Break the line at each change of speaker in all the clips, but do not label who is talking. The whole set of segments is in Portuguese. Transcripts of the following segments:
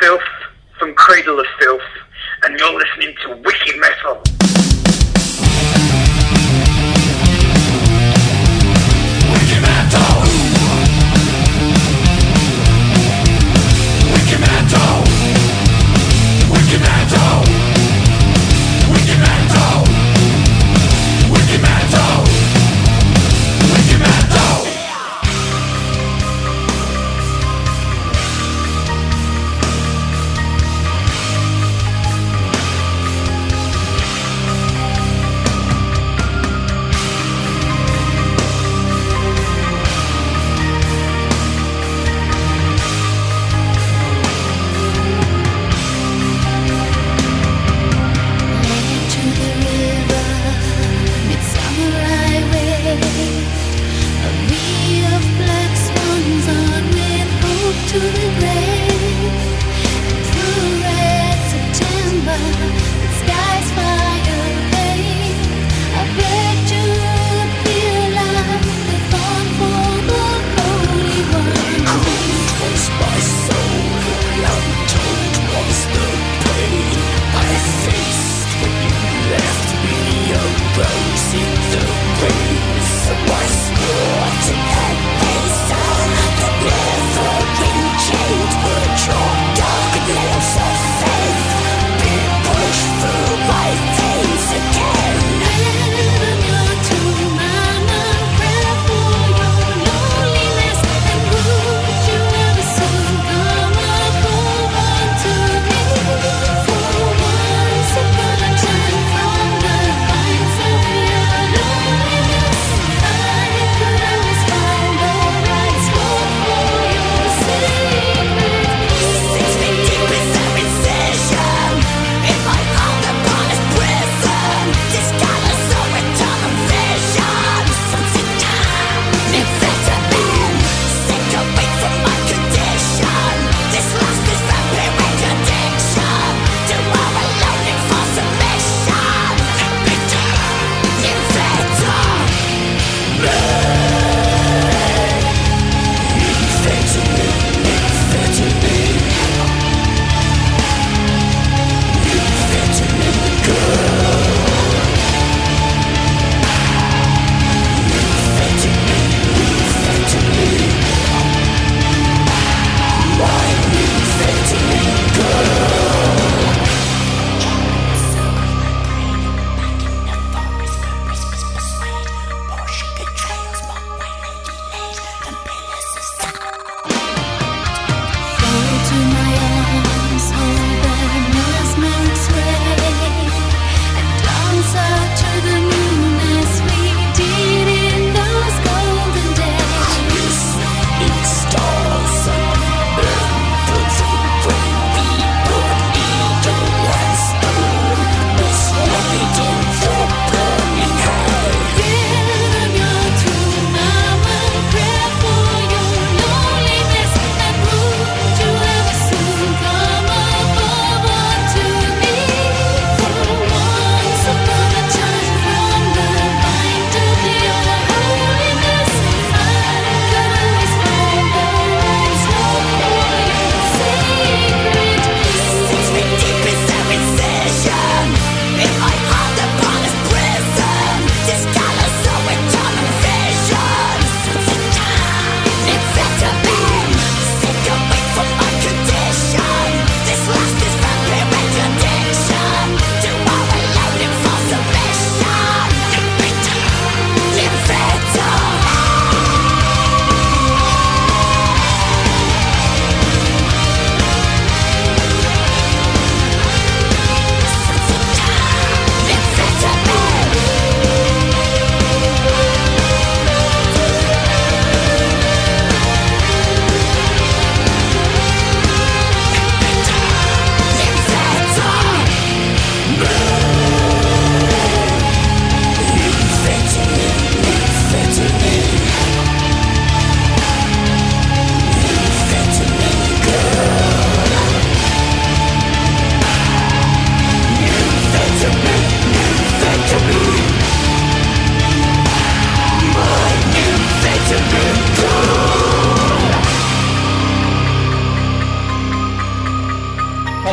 Filth from Cradle of Filth, and you're listening to Wicked Metal.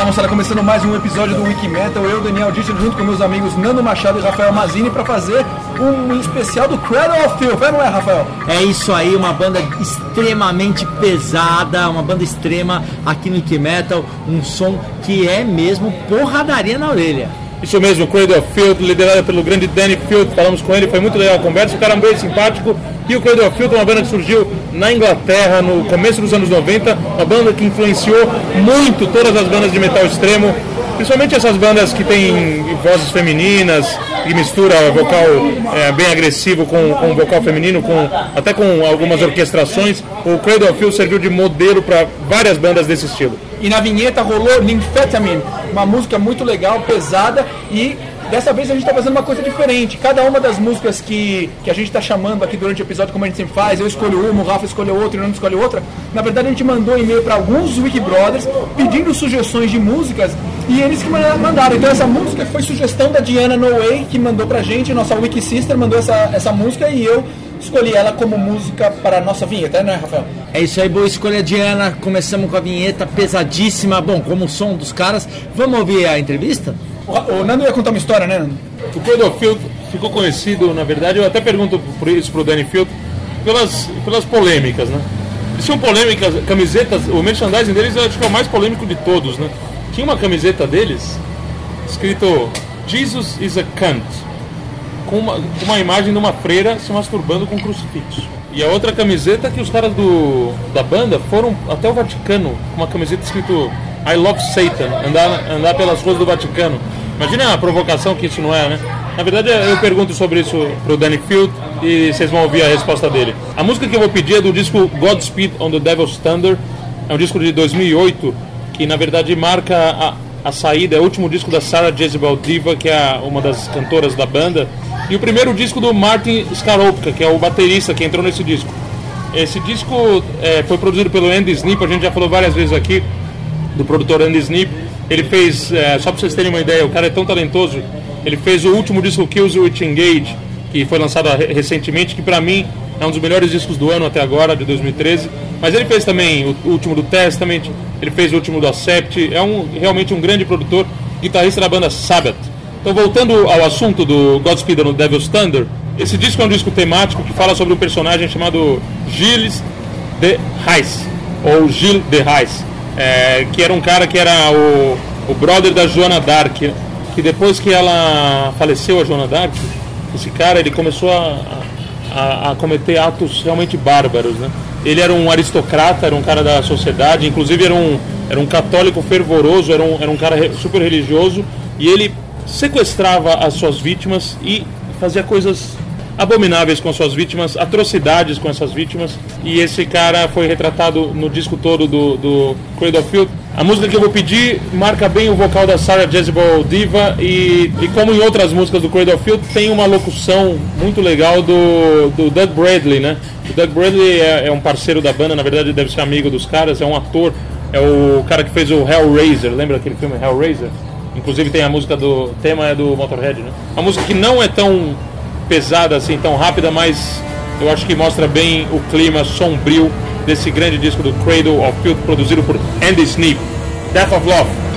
Moçada, começando mais um episódio do Wiki Metal. Eu, Daniel Dieter, junto com meus amigos Nando Machado e Rafael Mazini, para fazer um especial do Cradle of Filth. É, não é, Rafael?
É isso aí, uma banda extremamente pesada, uma banda extrema aqui no Wiki Metal. Um som que é mesmo porradaria na orelha.
Isso mesmo, Cradle of Field, liderada pelo grande Danny Field, falamos com ele, foi muito legal a conversa, o cara é bem simpático. E o Cradle of Field é uma banda que surgiu na Inglaterra no começo dos anos 90, uma banda que influenciou muito todas as bandas de metal extremo, principalmente essas bandas que têm vozes femininas, que mistura vocal é, bem agressivo com, com vocal feminino, com, até com algumas orquestrações. O Cradle of Field serviu de modelo para várias bandas desse estilo.
E na vinheta rolou Nymphetamine, uma música muito legal, pesada e dessa vez a gente está fazendo uma coisa diferente. Cada uma das músicas que, que a gente está chamando aqui durante o episódio, como a gente sempre faz, eu escolho uma, o Rafa escolheu outra o Nando escolhe outra. Na verdade a gente mandou e-mail para alguns Wiki Brothers pedindo sugestões de músicas e eles que manda- mandaram. Então essa música foi sugestão da Diana No Way, que mandou pra gente, nossa Wiki Sister mandou essa, essa música e eu escolhi ela como música para a nossa vinheta, não é, Rafael?
É isso aí, boa escolha, Diana. Começamos com a vinheta pesadíssima. Bom, como o som dos caras. Vamos ouvir a entrevista?
O, o Nando ia contar uma história, né, Nando?
O Field ficou conhecido, na verdade, eu até pergunto por isso pro Danny Field, pelas, pelas polêmicas, né? Eles tinham polêmicas, camisetas, o merchandising deles eu acho que é o mais polêmico de todos, né? Tinha uma camiseta deles escrito Jesus is a cunt, com uma, uma imagem de uma freira se masturbando com um crucifixo. E a outra camiseta que os caras do, da banda foram até o Vaticano com uma camiseta escrito I love Satan, andar, andar pelas ruas do Vaticano. Imagina a provocação que isso não é, né? Na verdade, eu pergunto sobre isso pro Danny Field e vocês vão ouvir a resposta dele. A música que eu vou pedir é do disco Godspeed on the Devil's Thunder, é um disco de 2008 que na verdade marca a, a saída, é o último disco da Sarah Jezebel Diva, que é uma das cantoras da banda, e o primeiro disco do Martin Skaropka, que é o baterista que entrou nesse disco. Esse disco é, foi produzido pelo Andy Snip, a gente já falou várias vezes aqui do produtor Andy Snip. Ele fez, é, só para vocês terem uma ideia, o cara é tão talentoso, ele fez o último disco Kills With Engage, que foi lançado re- recentemente, que para mim é um dos melhores discos do ano até agora, de 2013. Mas ele fez também o último do Testament, ele fez o último do Accept, é um, realmente um grande produtor, guitarrista da banda Sabbath. Então, voltando ao assunto do Godspeed no Devil's Thunder, esse disco é um disco temático que fala sobre um personagem chamado Gilles de Reis, ou Gilles de Reis, é, que era um cara que era o, o brother da Joana Dark, que depois que ela faleceu, a Joana Dark, esse cara ele começou a, a, a cometer atos realmente bárbaros, né? Ele era um aristocrata, era um cara da sociedade, inclusive era um, era um católico fervoroso, era um, era um cara super religioso, e ele sequestrava as suas vítimas e fazia coisas abomináveis com suas vítimas, atrocidades com essas vítimas. E esse cara foi retratado no disco todo do, do Cradle Filth. A música que eu vou pedir marca bem o vocal da Sarah Jezebel Diva e, e como em outras músicas do Cradle Filth, tem uma locução muito legal do, do Doug Bradley, né? O Doug Bradley é, é um parceiro da banda, na verdade deve ser amigo dos caras, é um ator, é o cara que fez o Hellraiser, lembra aquele filme Hellraiser? Inclusive tem a música do tema é do Motorhead, né? Uma música que não é tão pesada assim, tão rápida, mas eu acho que mostra bem o clima sombrio desse grande disco do Cradle of Filth produzido por Andy Snip, Death of Love.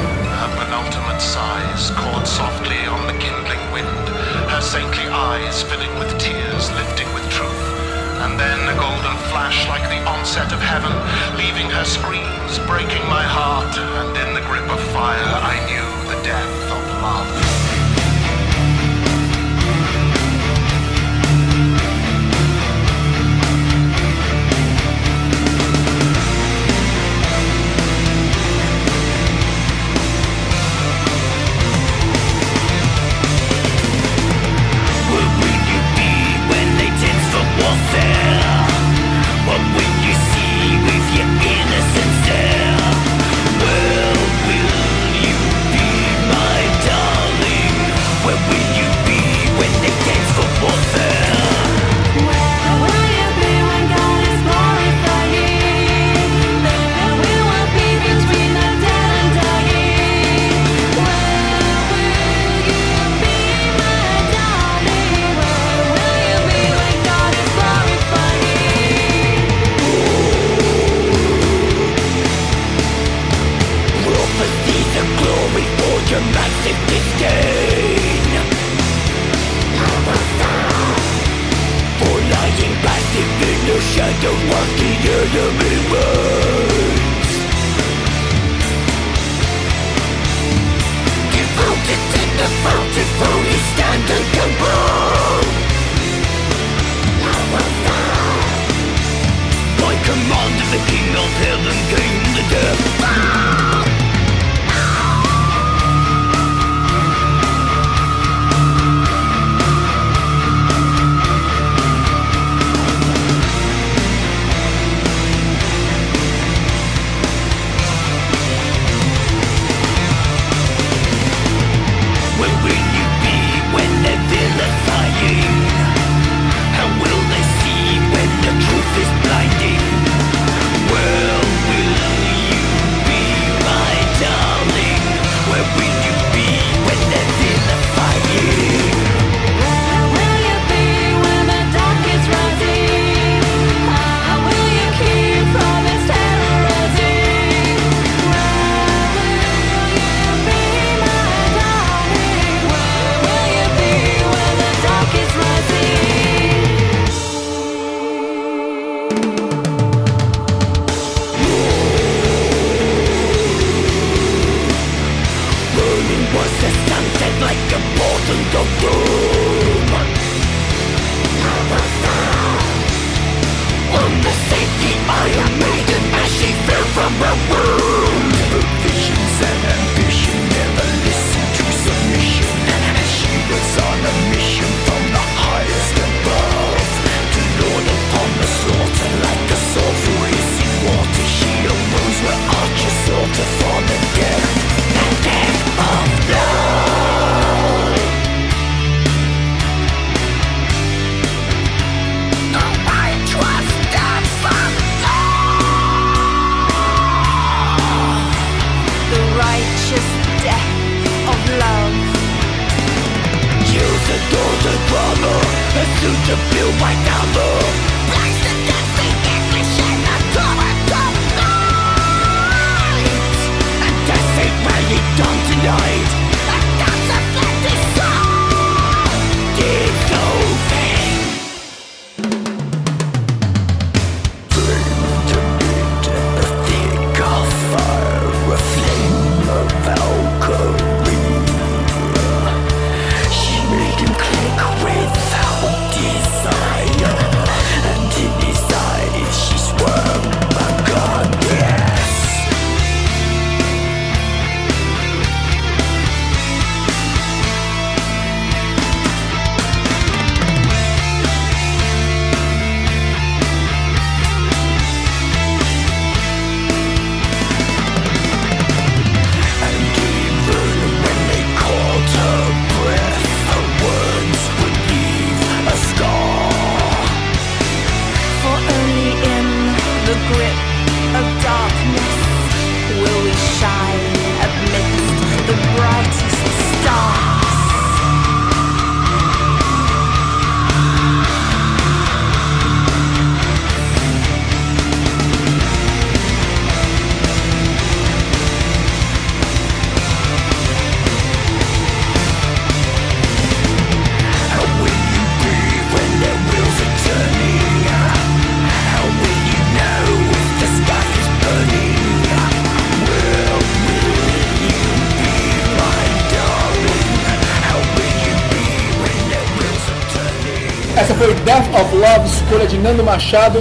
Escolha de Nando Machado,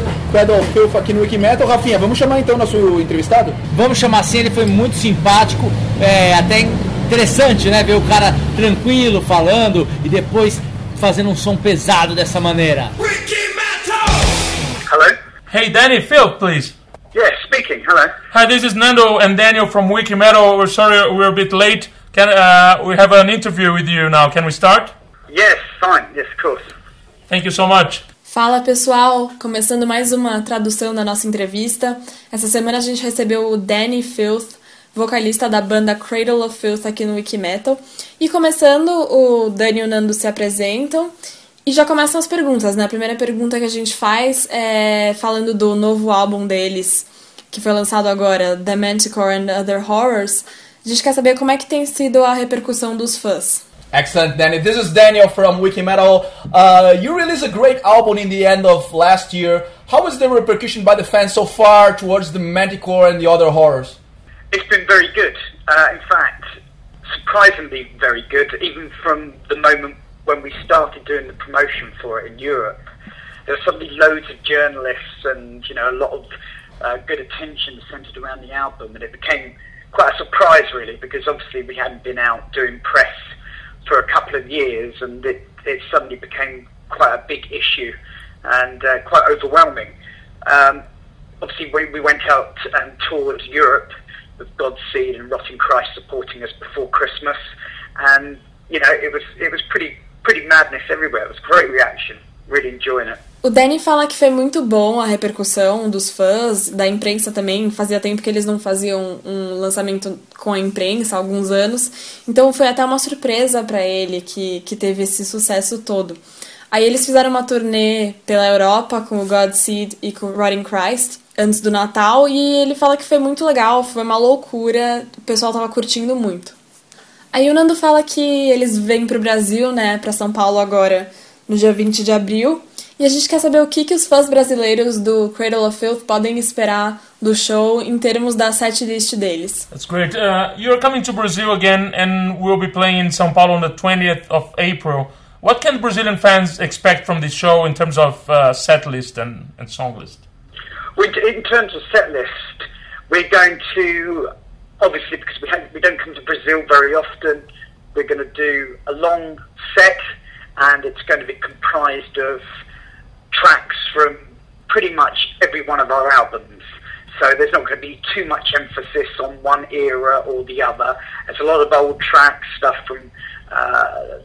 of Filth aqui no Wikimetal. Rafinha, vamos chamar então nosso entrevistado?
Vamos chamar assim, ele foi muito simpático, é, até interessante, né? Ver o cara tranquilo falando e depois fazendo um som pesado dessa maneira.
Hello?
Hey, Danny Filth, please.
Yes, speaking. Hello.
Hi, this is Nando and Daniel from Wikimetal. We're sorry we're a bit late. Can uh, we have an interview with you now? Can we start?
Yes, fine. Yes, of course.
Thank you so much.
Fala pessoal, começando mais uma tradução da nossa entrevista. Essa semana a gente recebeu o Danny Filth, vocalista da banda Cradle of Filth aqui no Wikimetal. E começando, o Dani e o Nando se apresentam e já começam as perguntas, né? A primeira pergunta que a gente faz é falando do novo álbum deles, que foi lançado agora, The Manticore and Other Horrors, a gente quer saber como é que tem sido a repercussão dos fãs.
Excellent, Danny. This is Daniel from Wikimetal. Uh, you released a great album in the end of last year. How is the repercussion by the fans so far towards the Manticore and the other horrors?
It's been very good. Uh, in fact, surprisingly very good, even from the moment when we started doing the promotion for it in Europe. There were suddenly loads of journalists and, you know, a lot of uh, good attention centered around the album, and it became quite a surprise, really, because obviously we hadn't been out doing press for a couple of years, and it, it suddenly became quite a big issue and uh, quite overwhelming. Um, obviously, we, we went out and toured Europe with Godseed and Rotting Christ supporting us before Christmas, and you know it was it was pretty pretty madness everywhere. It was great reaction. Really enjoying it.
O Danny fala que foi muito bom a repercussão dos fãs, da imprensa também. Fazia tempo que eles não faziam um lançamento com a imprensa, há alguns anos. Então foi até uma surpresa para ele que, que teve esse sucesso todo. Aí eles fizeram uma turnê pela Europa com o Godseed e com o Rotting Christ antes do Natal e ele fala que foi muito legal, foi uma loucura, o pessoal tava curtindo muito. Aí o Nando fala que eles vêm pro Brasil, né, pra São Paulo agora no dia 20 de abril. E a gente quer saber o que, que os fãs brasileiros do Cradle of Filth podem esperar do show em termos da setlist deles.
That's great. Uh, you're coming to Brazil again, and we'll be playing in São Paulo on the 20th of April. What can Brazilian fans expect from this show in terms of uh, set list and, and song list?
We, in terms of set list, we're going to obviously because we have, we don't come to Brazil very often. We're going to do a long set, and it's going to be comprised of tracks from pretty much every one of our albums. So there's not going to be too much emphasis on one era or the other. There's a lot of old tracks, stuff from uh,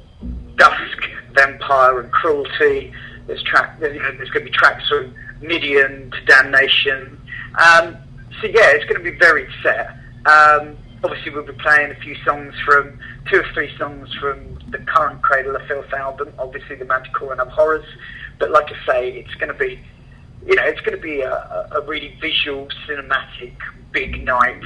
Dusk, Vampire, and Cruelty. There's track. You know, there's going to be tracks from Midian to Damnation. Um, so yeah, it's going to be very set. Um, obviously, we'll be playing a few songs from two or three songs from the current Cradle of Filth album. Obviously, the Manticore and Abhorrors. But like I say, it's going to be, you know, it's going to be a, a really visual, cinematic, big night,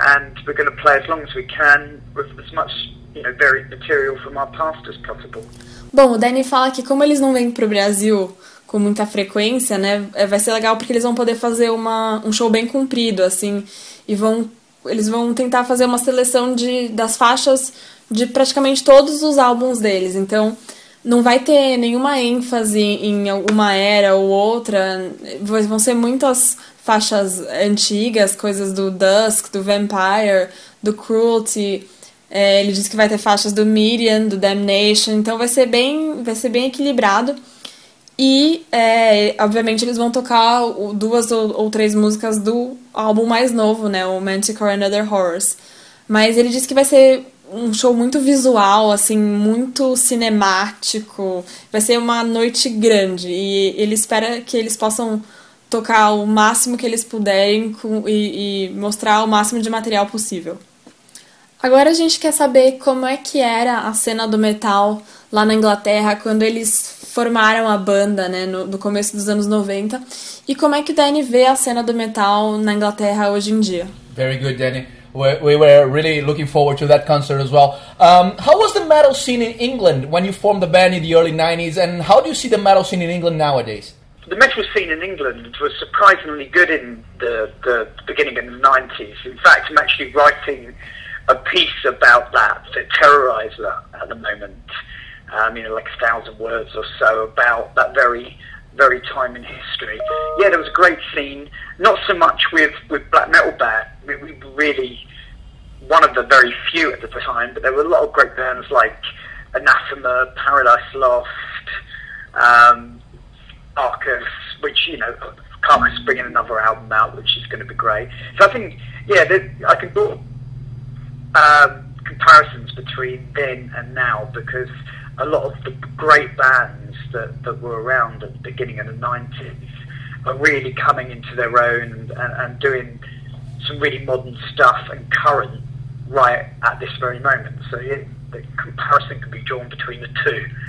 and we're going to play as long as we can with as much, you know, varied material from our past as possible.
Bom, o Danny fala que como eles não vêm pro Brasil com muita frequência, né, é, vai ser legal porque eles vão poder fazer uma, um show bem comprido, assim, e vão eles vão tentar fazer uma seleção de, das faixas de praticamente todos os álbuns deles. Então, não vai ter nenhuma ênfase em alguma era ou outra. Vão ser muitas faixas antigas, coisas do Dusk, do Vampire, do Cruelty. É, ele disse que vai ter faixas do Midian, do Damnation. Então vai ser bem, vai ser bem equilibrado. E, é, obviamente, eles vão tocar duas ou, ou três músicas do álbum mais novo, né? O Manticore and Other Horrors. Mas ele disse que vai ser um show muito visual, assim, muito cinemático. Vai ser uma noite grande. E ele espera que eles possam tocar o máximo que eles puderem com- e, e mostrar o máximo de material possível. Agora a gente quer saber como é que era a cena do metal lá na Inglaterra quando eles formaram a banda, né, no, no começo dos anos 90, e como é que o Danny vê a cena do metal na Inglaterra hoje em dia.
Very good, Danny. We, we were really looking forward to that concert as well. Um, how was the metal scene in England when you formed the band in the early 90s, and how do you see the metal scene in England nowadays?
the metal scene in England was surprisingly good in the, the beginning of the 90s. In fact, I'm actually writing a piece about that for Terrorizer at the moment. Um, you know, like a thousand words or so about that very, very time in history. Yeah, there was a great scene. Not so much with, with black metal band. We, we were really one of the very few at the time, but there were a lot of great bands like Anathema, Paradise Lost, um, Arcus, which you know, Carcass bringing another album out, which is going to be great. So I think, yeah, there, I can draw um, comparisons between then and now because a lot of the great bands that, that were around at the beginning of the 90s are really coming into their own and, and, and doing some really modern stuff and current right at this very moment. So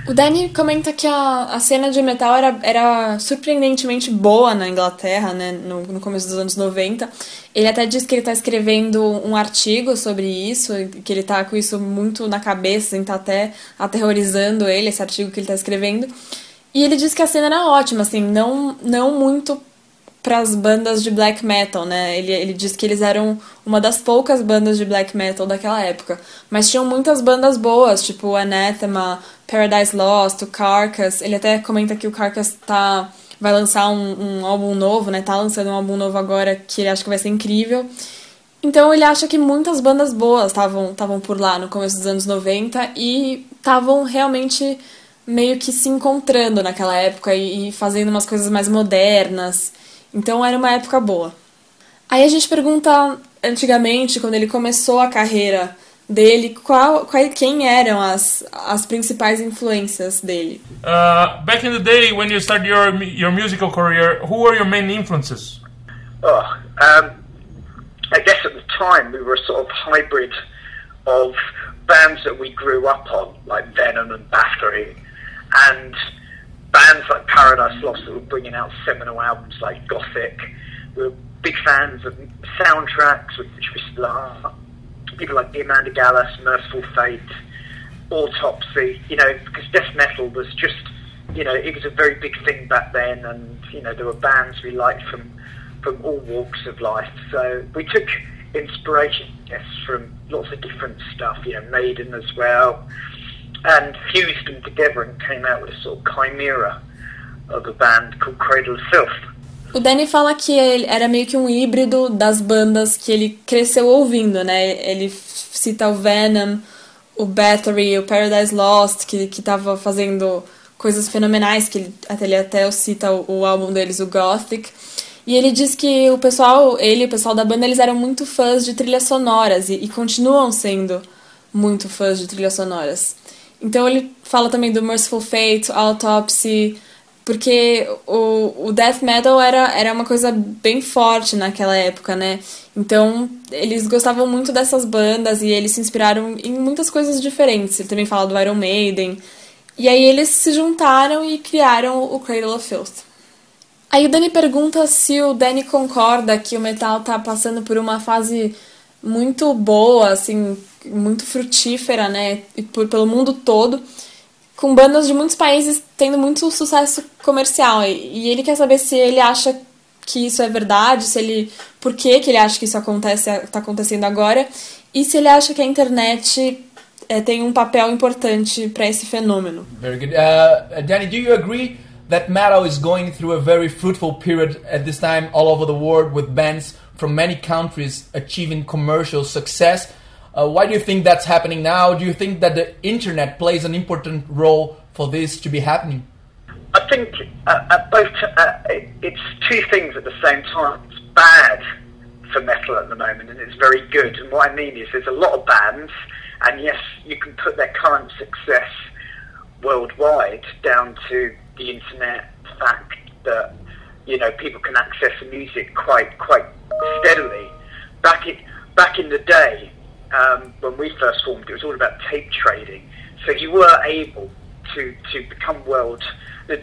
O Danny comenta que a, a cena de metal era, era surpreendentemente boa na Inglaterra, né, no, no começo dos anos 90. Ele até diz que ele tá escrevendo um artigo sobre isso, que ele tá com isso muito na cabeça, assim, tá até aterrorizando ele, esse artigo que ele tá escrevendo. E ele diz que a cena era ótima, assim, não, não muito para as bandas de black metal, né? Ele, ele diz que eles eram uma das poucas bandas de black metal daquela época. Mas tinham muitas bandas boas, tipo Anathema, Paradise Lost, o Carcass. Ele até comenta que o Carcass tá, vai lançar um, um álbum novo, né? Tá lançando um álbum novo agora que ele acha que vai ser incrível. Então ele acha que muitas bandas boas estavam por lá no começo dos anos 90 e estavam realmente meio que se encontrando naquela época e, e fazendo umas coisas mais modernas. Então era uma época boa. Aí a gente pergunta, antigamente, quando ele começou a carreira dele, qual, qual, quem eram as, as principais influências dele.
Uh, back in the day, when you started your your musical career, who were your main influences?
Oh, um, I guess at the time we were a sort of hybrid of bands that we grew up on, like Venom and Battery, and bands like Paradise Lost that were bringing out seminal albums like Gothic. We were big fans of soundtracks, which we still are. People like the Amanda Gallus, Merciful Fate, Autopsy, you know, because death metal was just, you know, it was a very big thing back then, and, you know, there were bands we liked from, from all walks of life. So we took inspiration, yes, from lots of different stuff, you know, Maiden as well, and fused them together and came out with a sort of chimera of a band called Cradle of Filth.
O Danny fala que ele era meio que um híbrido das bandas que ele cresceu ouvindo, né? Ele cita o Venom, o Battery, o Paradise Lost, que, que tava fazendo coisas fenomenais, que ele até, ele até cita o, o álbum deles, o Gothic. E ele diz que o pessoal, ele e o pessoal da banda, eles eram muito fãs de trilhas sonoras e, e continuam sendo muito fãs de trilhas sonoras. Então ele fala também do Merciful Fate, Autopsy, porque o, o death metal era, era uma coisa bem forte naquela época, né? Então eles gostavam muito dessas bandas e eles se inspiraram em muitas coisas diferentes. Ele também fala do Iron Maiden. E aí eles se juntaram e criaram o Cradle of Filth. Aí o Danny pergunta se o Danny concorda que o metal tá passando por uma fase muito boa, assim, muito frutífera, né? E por, pelo mundo todo, com bandas de muitos países tendo muito sucesso comercial. E, e ele quer saber se ele acha que isso é verdade, se ele. por que, que ele acha que isso acontece, tá acontecendo agora, e se ele acha que a internet é, tem um papel importante para esse fenômeno.
Very good. Uh, Danny, do you agree that metal is going through a very fruitful period at this time all over the world with bands from many countries achieving commercial success? Uh, why do you think that's happening now? Do you think that the internet plays an important role for this to be happening?
I think uh, at both uh, it's two things at the same time. It's bad for metal at the moment, and it's very good. And what I mean is, there's a lot of bands, and yes, you can put their current success worldwide down to the internet, fact that you know people can access the music quite quite steadily. Back in back in the day, um, when we first formed, it was all about tape trading. So you were able to to become world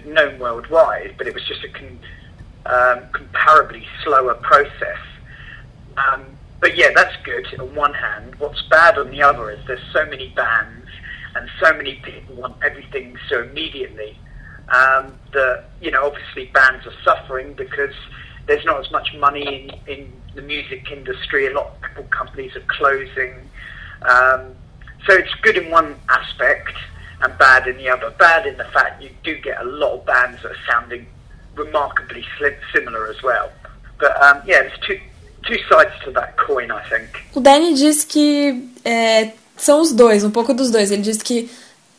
known worldwide, but it was just a con, um, comparably slower process. Um, but yeah, that's good on one hand. What's bad on the other is there's so many bands and so many people want everything so immediately um, that you know obviously bands are suffering because there's not as much money in, in the music industry. A lot of companies are closing. Um, so it's good in one aspect and bad in the other. Bad in the fact you do get a lot of bands that are sounding remarkably similar as well. But um, yeah, there's two two sides to that coin, I think.
O Danny diz que é, são os dois, um pouco dos dois. Ele diz que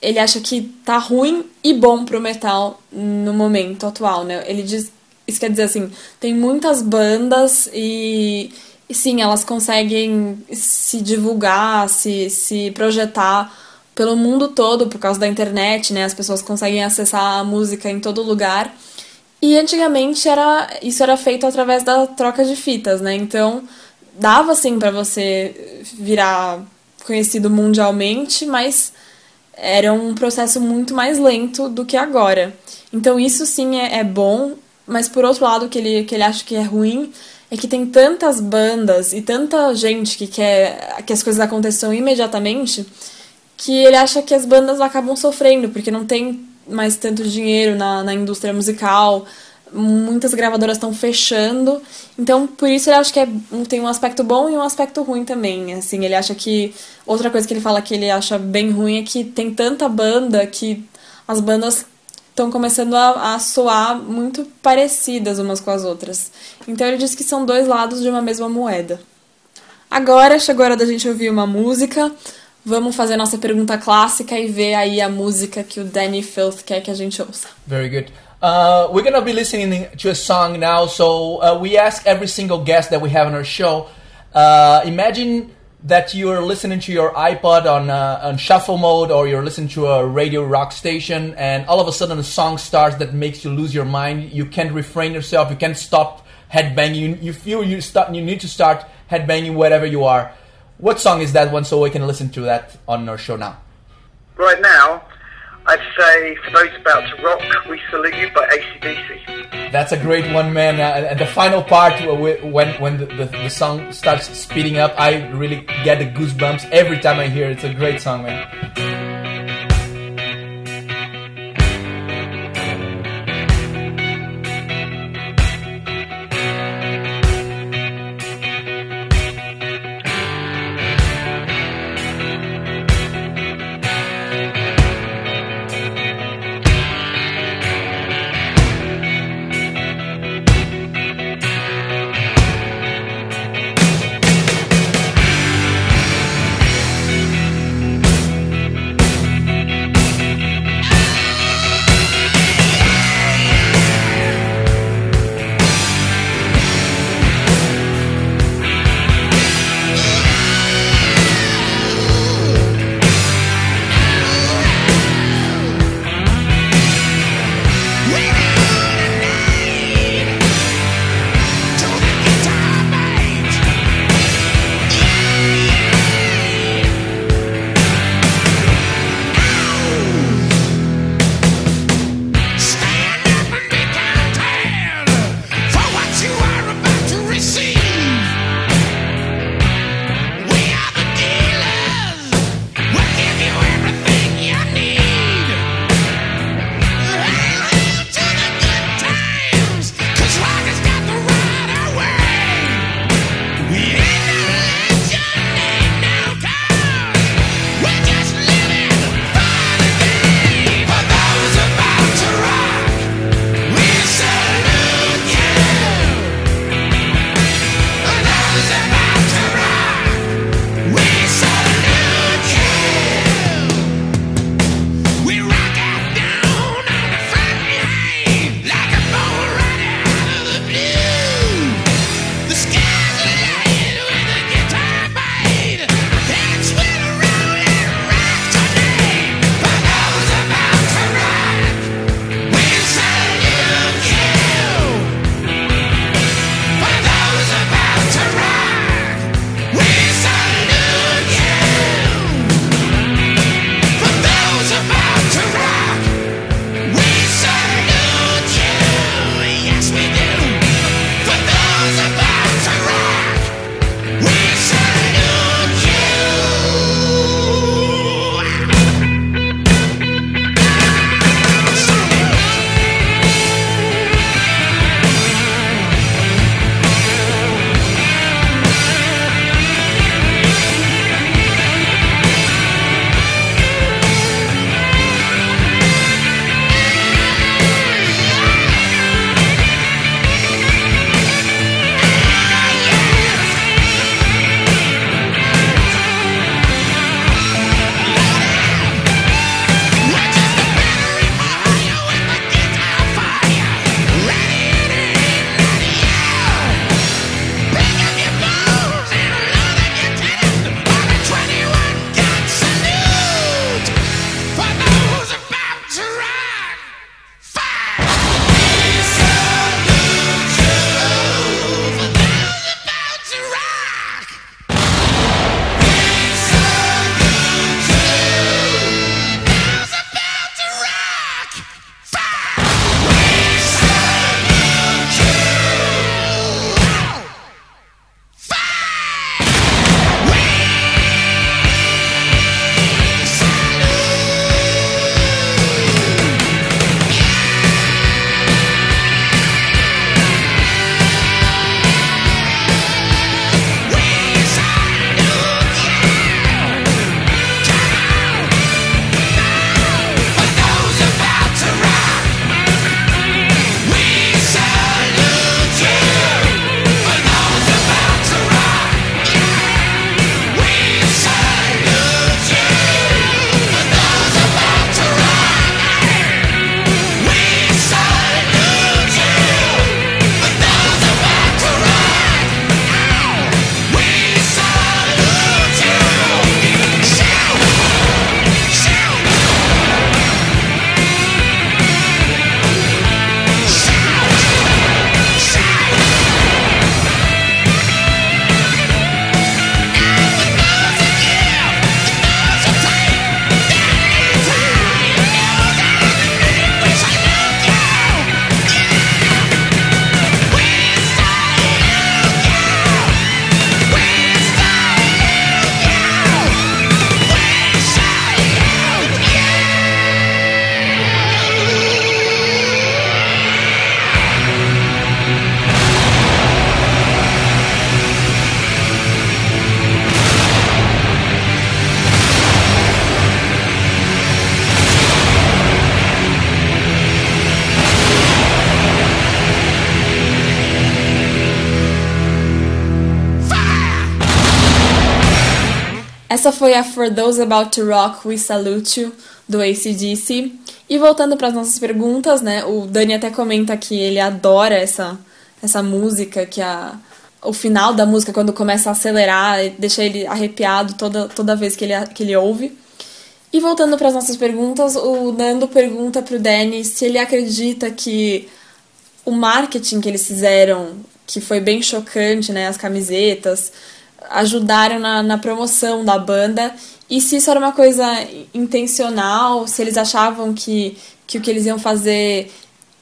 ele acha que tá ruim e bom pro metal no momento atual, né? Ele diz, isso quer dizer assim, tem muitas bandas e, e sim, elas conseguem se divulgar, se, se projetar pelo mundo todo por causa da internet, né? As pessoas conseguem acessar a música em todo lugar. E antigamente era isso era feito através da troca de fitas, né? Então dava assim para você virar conhecido mundialmente, mas era um processo muito mais lento do que agora. Então isso sim é, é bom, mas por outro lado, que ele, que ele acha que é ruim é que tem tantas bandas e tanta gente que quer que as coisas aconteçam imediatamente que ele acha que as bandas acabam sofrendo, porque não tem mais tanto dinheiro na, na indústria musical, muitas gravadoras estão fechando, então por isso ele acha que é, tem um aspecto bom e um aspecto ruim também, assim, ele acha que, outra coisa que ele fala que ele acha bem ruim é que tem tanta banda que as bandas estão começando a, a soar muito parecidas umas com as outras. Então ele diz que são dois lados de uma mesma moeda. Agora chegou a hora da gente ouvir uma música. Vamos fazer nossa pergunta clássica e ver aí a música que o Danny Filth quer que a gente ouça.
Very good. Uh, we're gonna be listening to a song now. So uh, we ask every single guest that we have on our show. Uh, imagine that you're listening to your iPod on uh, on shuffle mode, or you're listening to a radio rock station, and all of a sudden a song starts that makes you lose your mind. You can't refrain yourself. You can't stop headbanging. You, you feel you start. You need to start headbanging wherever you are. What song is that one? So we can listen to that on our show now.
Right now, I'd say for those about to rock, we salute you by ACDC.
That's a great one, man. Uh, and the final part, when when the, the, the song starts speeding up, I really get the goosebumps every time I hear it. It's a great song, man.
Essa foi a For Those About to Rock We Salute You, do ACDC. E voltando para as nossas perguntas, né? O Dani até comenta que ele adora essa, essa música, que a, o final da música, quando começa a acelerar, deixa ele arrepiado toda, toda vez que ele, que ele ouve. E voltando para as nossas perguntas, o Nando pergunta pro Danny se ele acredita que o marketing que eles fizeram, que foi bem chocante, né, as camisetas, ajudaram na, na promoção da banda e se isso era uma coisa intencional, se eles achavam que, que o que eles iam fazer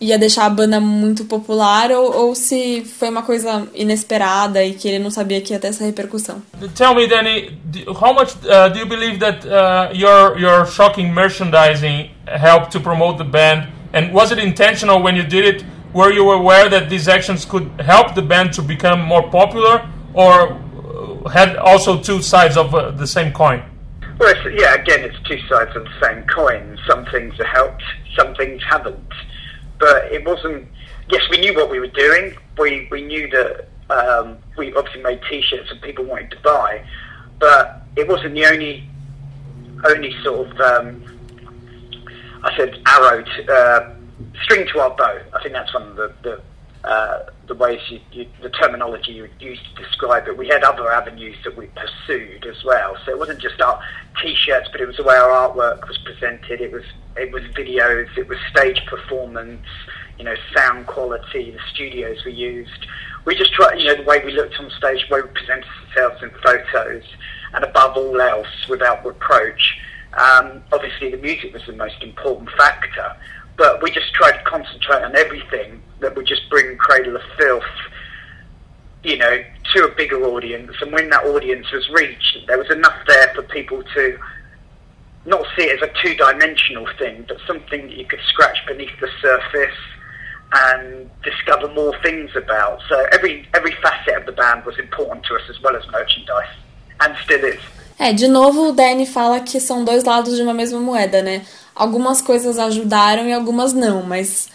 ia deixar a banda muito popular ou, ou se foi uma coisa inesperada e que ele não sabia que ia ter essa repercussão.
Tell me, Danny, how much uh, do you believe that uh, your your shocking merchandising helped to promote the band? And was it intentional when you did it? Were you aware that these actions could help the band to become more popular, or had also two sides of uh, the same coin?
Well, it's, yeah, again, it's two sides of the same coin. Some things have helped, some things haven't. But it wasn't. Yes, we knew what we were doing. We we knew that um, we obviously made T-shirts and people wanted to buy, but it wasn't the only only sort of um, I said arrow to, uh, string to our bow. I think that's one of the the, uh, the ways you, you, the terminology you used to describe it. We had other avenues that we pursued as well. So it wasn't just our t-shirts, but it was the way our artwork was presented. It was it was videos. It was stage performance. You know, sound quality, the studios we used. We just tried, you know, the way we looked on stage, the way we presented ourselves in photos, and above all else, without reproach. Um, obviously, the music was the most important factor, but we just tried to concentrate on everything that would just bring Cradle of Filth, you know, to a bigger audience. And when that audience was reached, there was enough there for people to not see it as a two-dimensional thing, but something that you could scratch beneath the surface and discover more things about. So every every facet of the band was important to us as well as merchandise, and still is.
É, de novo o Danny fala que são dois lados de uma mesma moeda, né? Algumas coisas ajudaram e algumas não, mas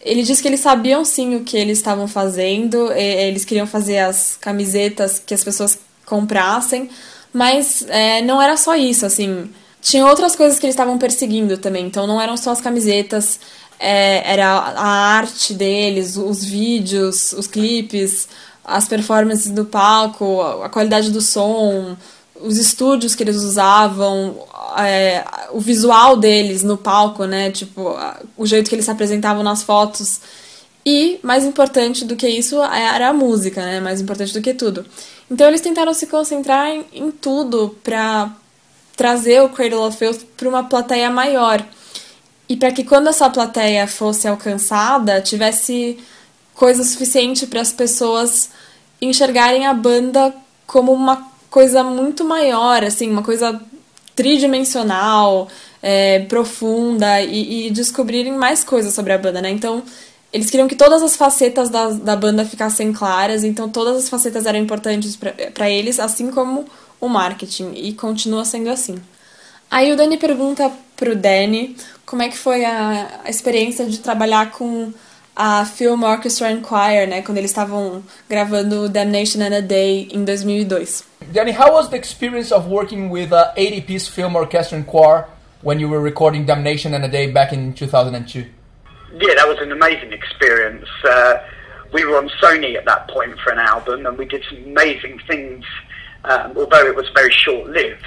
ele diz que eles sabiam sim o que eles estavam fazendo, eles queriam fazer as camisetas que as pessoas comprassem, mas é, não era só isso, assim. Tinha outras coisas que eles estavam perseguindo também, então não eram só as camisetas, é, era a arte deles, os vídeos, os clipes, as performances do palco, a qualidade do som, os estúdios que eles usavam, é, o visual deles no palco, né? Tipo, o jeito que eles se apresentavam nas fotos. E, mais importante do que isso, era a música, né? Mais importante do que tudo. Então eles tentaram se concentrar em, em tudo pra trazer o Cradle of Filth para uma plateia maior. E para que quando essa plateia fosse alcançada, tivesse coisa suficiente para as pessoas enxergarem a banda como uma coisa muito maior, assim, uma coisa tridimensional, é, profunda e, e descobrirem mais coisas sobre a banda, né? Então, eles queriam que todas as facetas da, da banda ficassem claras, então todas as facetas eram importantes para eles, assim como o marketing, e continua sendo assim. Aí o Dani pergunta pro Danny como é que foi a, a experiência de trabalhar com a Film Orchestra and Choir, né, quando eles estavam gravando Damnation and a Day em 2002.
Danny, how was the experience of working with a 80-piece film orchestra and choir when you were recording Damnation and a Day back in 2002?
yeah, that was an amazing experience. Uh, we were on Sony at that point for an album, and we did some amazing things. Um, although it was very short-lived,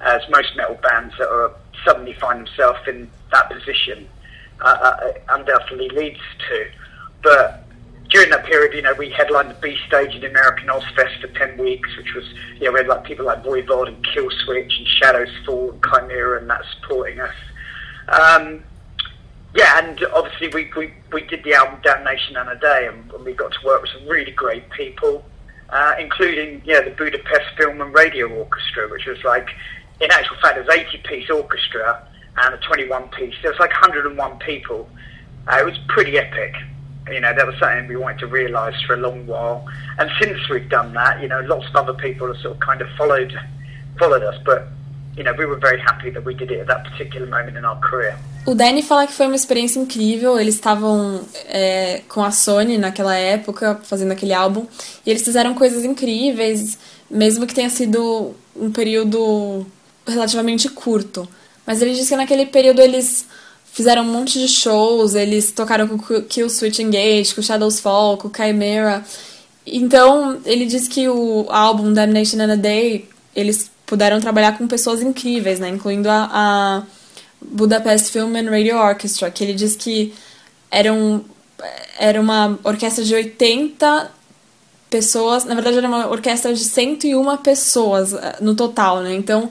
as most metal bands that are suddenly find themselves in that position uh, undoubtedly leads to. But during that period, you know, we headlined the B stage in the American Ozfest for ten weeks, which was, you know, we had like people like Voivod and Killswitch and Shadows Fall and Chimera and that supporting us. Um, yeah, and obviously we, we, we did the album Damnation and a Day, and, and we got to work with some really great people, uh, including yeah the Budapest Film and Radio Orchestra, which was like, in actual fact, it was 80 piece orchestra and a 21 piece. There was like 101 people. Uh, it was pretty epic. You know, that was something we wanted to realise for a long while. And since we've done that, you know, lots of other people have sort of kind of followed followed us, but you know, we were very happy that we did it at that particular moment in our career.
O Danny fala que foi uma experiência incrível. Eles estavam é, com a Sony naquela época, fazendo aquele álbum, e eles fizeram coisas incríveis, mesmo que tenha sido um período relativamente curto. Mas ele diz que naquele período eles fizeram um monte de shows, eles tocaram com Kill Switch Engage, com Shadows Fall, com Chimera. Então, ele diz que o álbum Damnation and a Day, eles puderam trabalhar com pessoas incríveis, né? Incluindo a, a Budapest Film and Radio Orchestra, que ele diz que era, um, era uma orquestra de 80 pessoas, na verdade era uma orquestra de 101 pessoas eh, no total, né? Então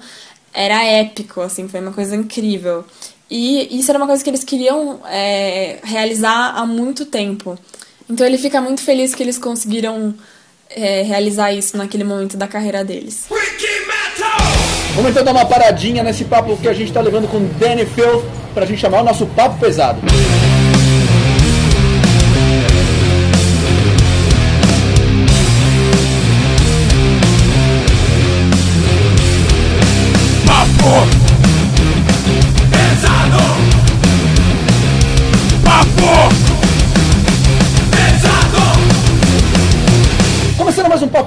era épico, assim, foi uma coisa incrível. E isso era uma coisa que eles queriam é, realizar há muito tempo. Então ele fica muito feliz que eles conseguiram é, realizar isso naquele momento da carreira deles.
Vamos então dar uma paradinha nesse papo que a gente tá levando com Danny Filth pra gente chamar o nosso papo pesado.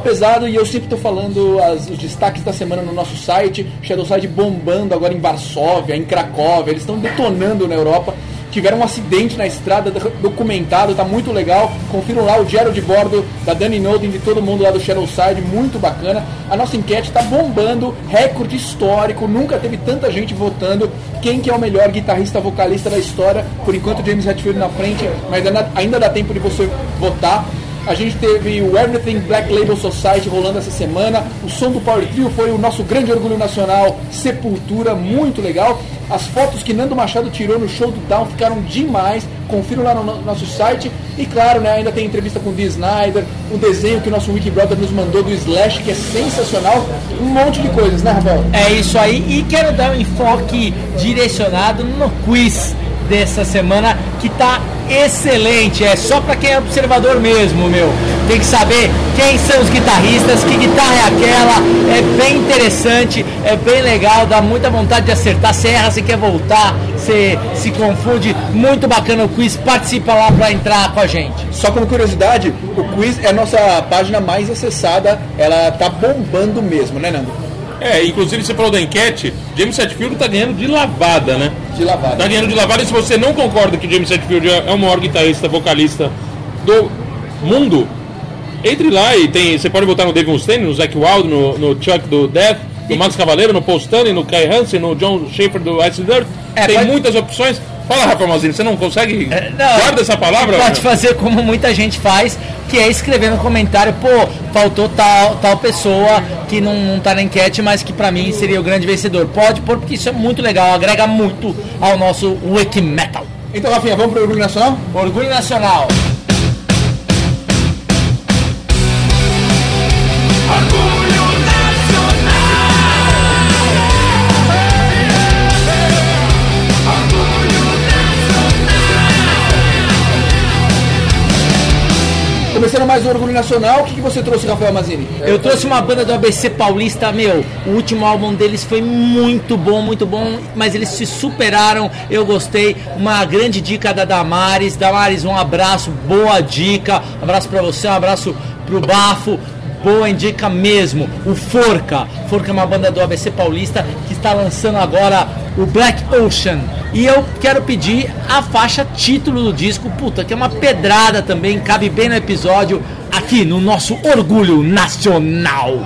Pesado
e eu sempre tô falando as- os destaques da semana no nosso site. Shadowside bombando agora em Varsóvia, em Cracóvia, eles estão detonando na Europa. Tiveram um acidente na estrada do- documentado, tá muito legal. Confiram lá o diário de bordo da Dani Noden, de todo mundo lá do Shadowside, muito bacana. A nossa enquete tá bombando, recorde histórico, nunca teve tanta gente votando quem que é o melhor guitarrista vocalista da história. Por enquanto James Hetfield na frente, mas ainda dá tempo de você votar. A gente teve o Everything Black Label Society rolando essa semana. O som do Power Trio foi o nosso grande orgulho nacional, Sepultura, muito legal. As fotos que Nando Machado tirou no show do Down ficaram demais. Confiram lá no no nosso site. E claro, né, ainda tem entrevista com o Dee Snyder, o desenho que o nosso Wiki Brother nos mandou do Slash, que é sensacional. Um monte de coisas, né, Rafael?
É isso aí, e quero dar um enfoque direcionado no quiz dessa semana que tá excelente. É só pra quem é observador mesmo, meu. Tem que saber quem são os guitarristas, que guitarra é aquela. É bem interessante, é bem legal, dá muita vontade de acertar. Você erra, você quer voltar, você se confunde. Muito bacana o quiz. Participa lá pra entrar com a gente.
Só como curiosidade, o quiz é a nossa página mais acessada. Ela tá bombando mesmo, né, Nando?
É, inclusive você falou da enquete, James Hetfield tá ganhando de lavada, né?
De lavada.
Tá ganhando de lavada e se você não concorda que James Hetfield é o maior guitarrista, vocalista do mundo, entre lá e tem. Você pode votar no Dave Mustaine, no Zac Wild, no, no Chuck do Death, no Max Cavaleiro, no Paul Stanley, no Kai Hansen, no John Schaefer do Ice Dirt.
É,
tem
pode-
muitas opções. Fala, Rafa Mazini, você não consegue?
Não,
Guarda essa palavra?
Pode fazer como muita gente faz, que é escrever no comentário, pô, faltou tal, tal pessoa que não, não tá na enquete, mas que pra mim seria o grande vencedor. Pode pôr, porque isso é muito legal, agrega muito ao nosso Wiki Metal.
Então, Rafinha, vamos pro Orgulho Nacional?
Orgulho Nacional.
Orgulho
Nacional, o que, que você trouxe, Rafael Mazini?
Eu trouxe uma banda do ABC Paulista, meu. O último álbum deles foi muito bom, muito bom, mas eles se superaram. Eu gostei. Uma grande dica da Damares. Damares, um abraço, boa dica. Um abraço pra você, um abraço pro Bafo. Boa dica mesmo. O Forca. Forca é uma banda do ABC Paulista que está lançando agora o Black Ocean. E eu quero pedir a faixa título do disco, puta, que é uma pedrada também, cabe bem no episódio, aqui no nosso Orgulho Nacional.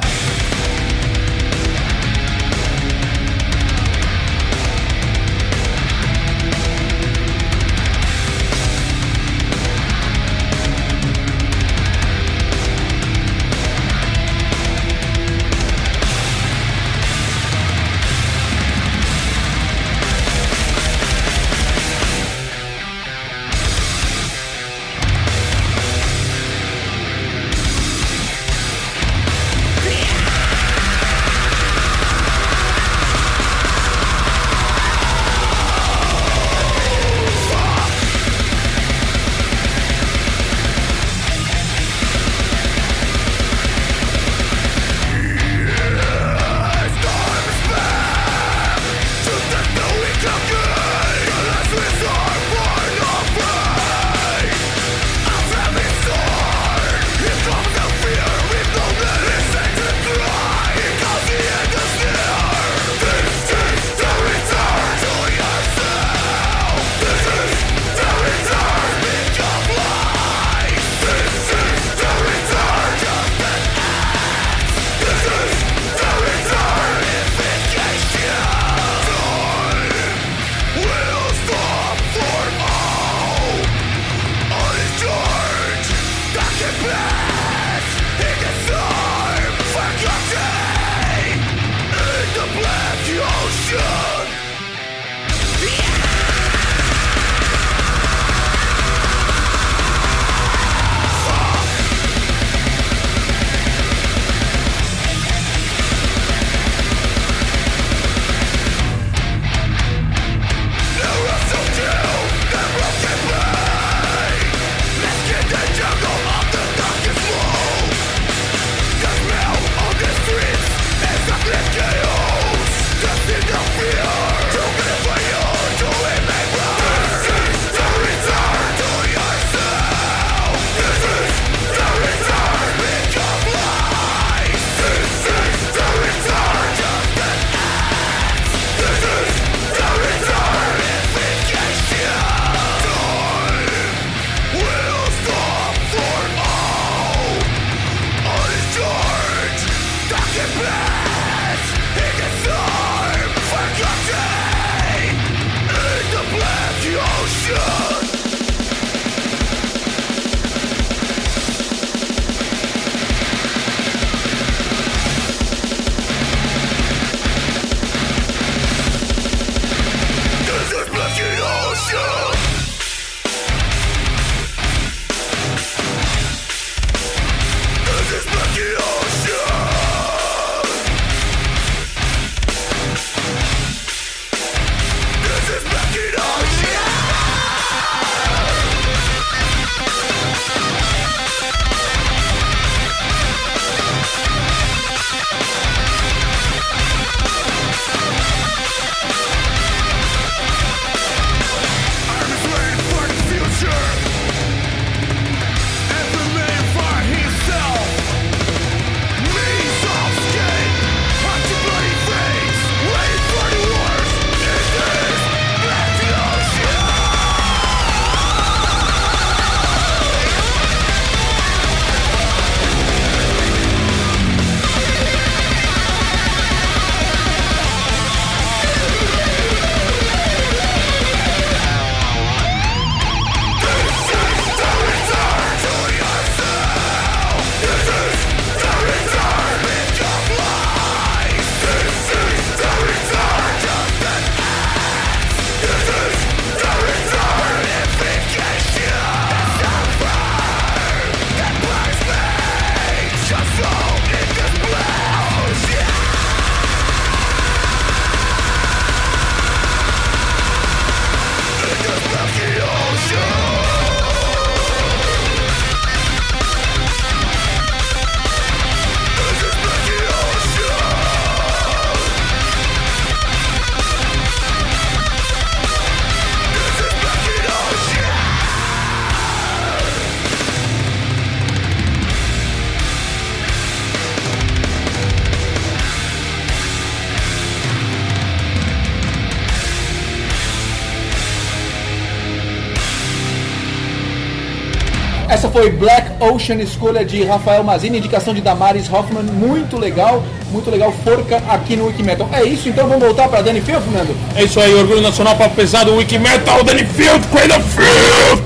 Essa foi Black Ocean, escolha de Rafael Mazini, indicação de Damaris Hoffman, muito legal, muito legal, forca aqui no Wikimetal. É isso, então vamos voltar para Danny Field, Fernando?
É isso aí, Orgulho Nacional, Papo Pesado, Wikimetal, Danny Field, Cradle Field!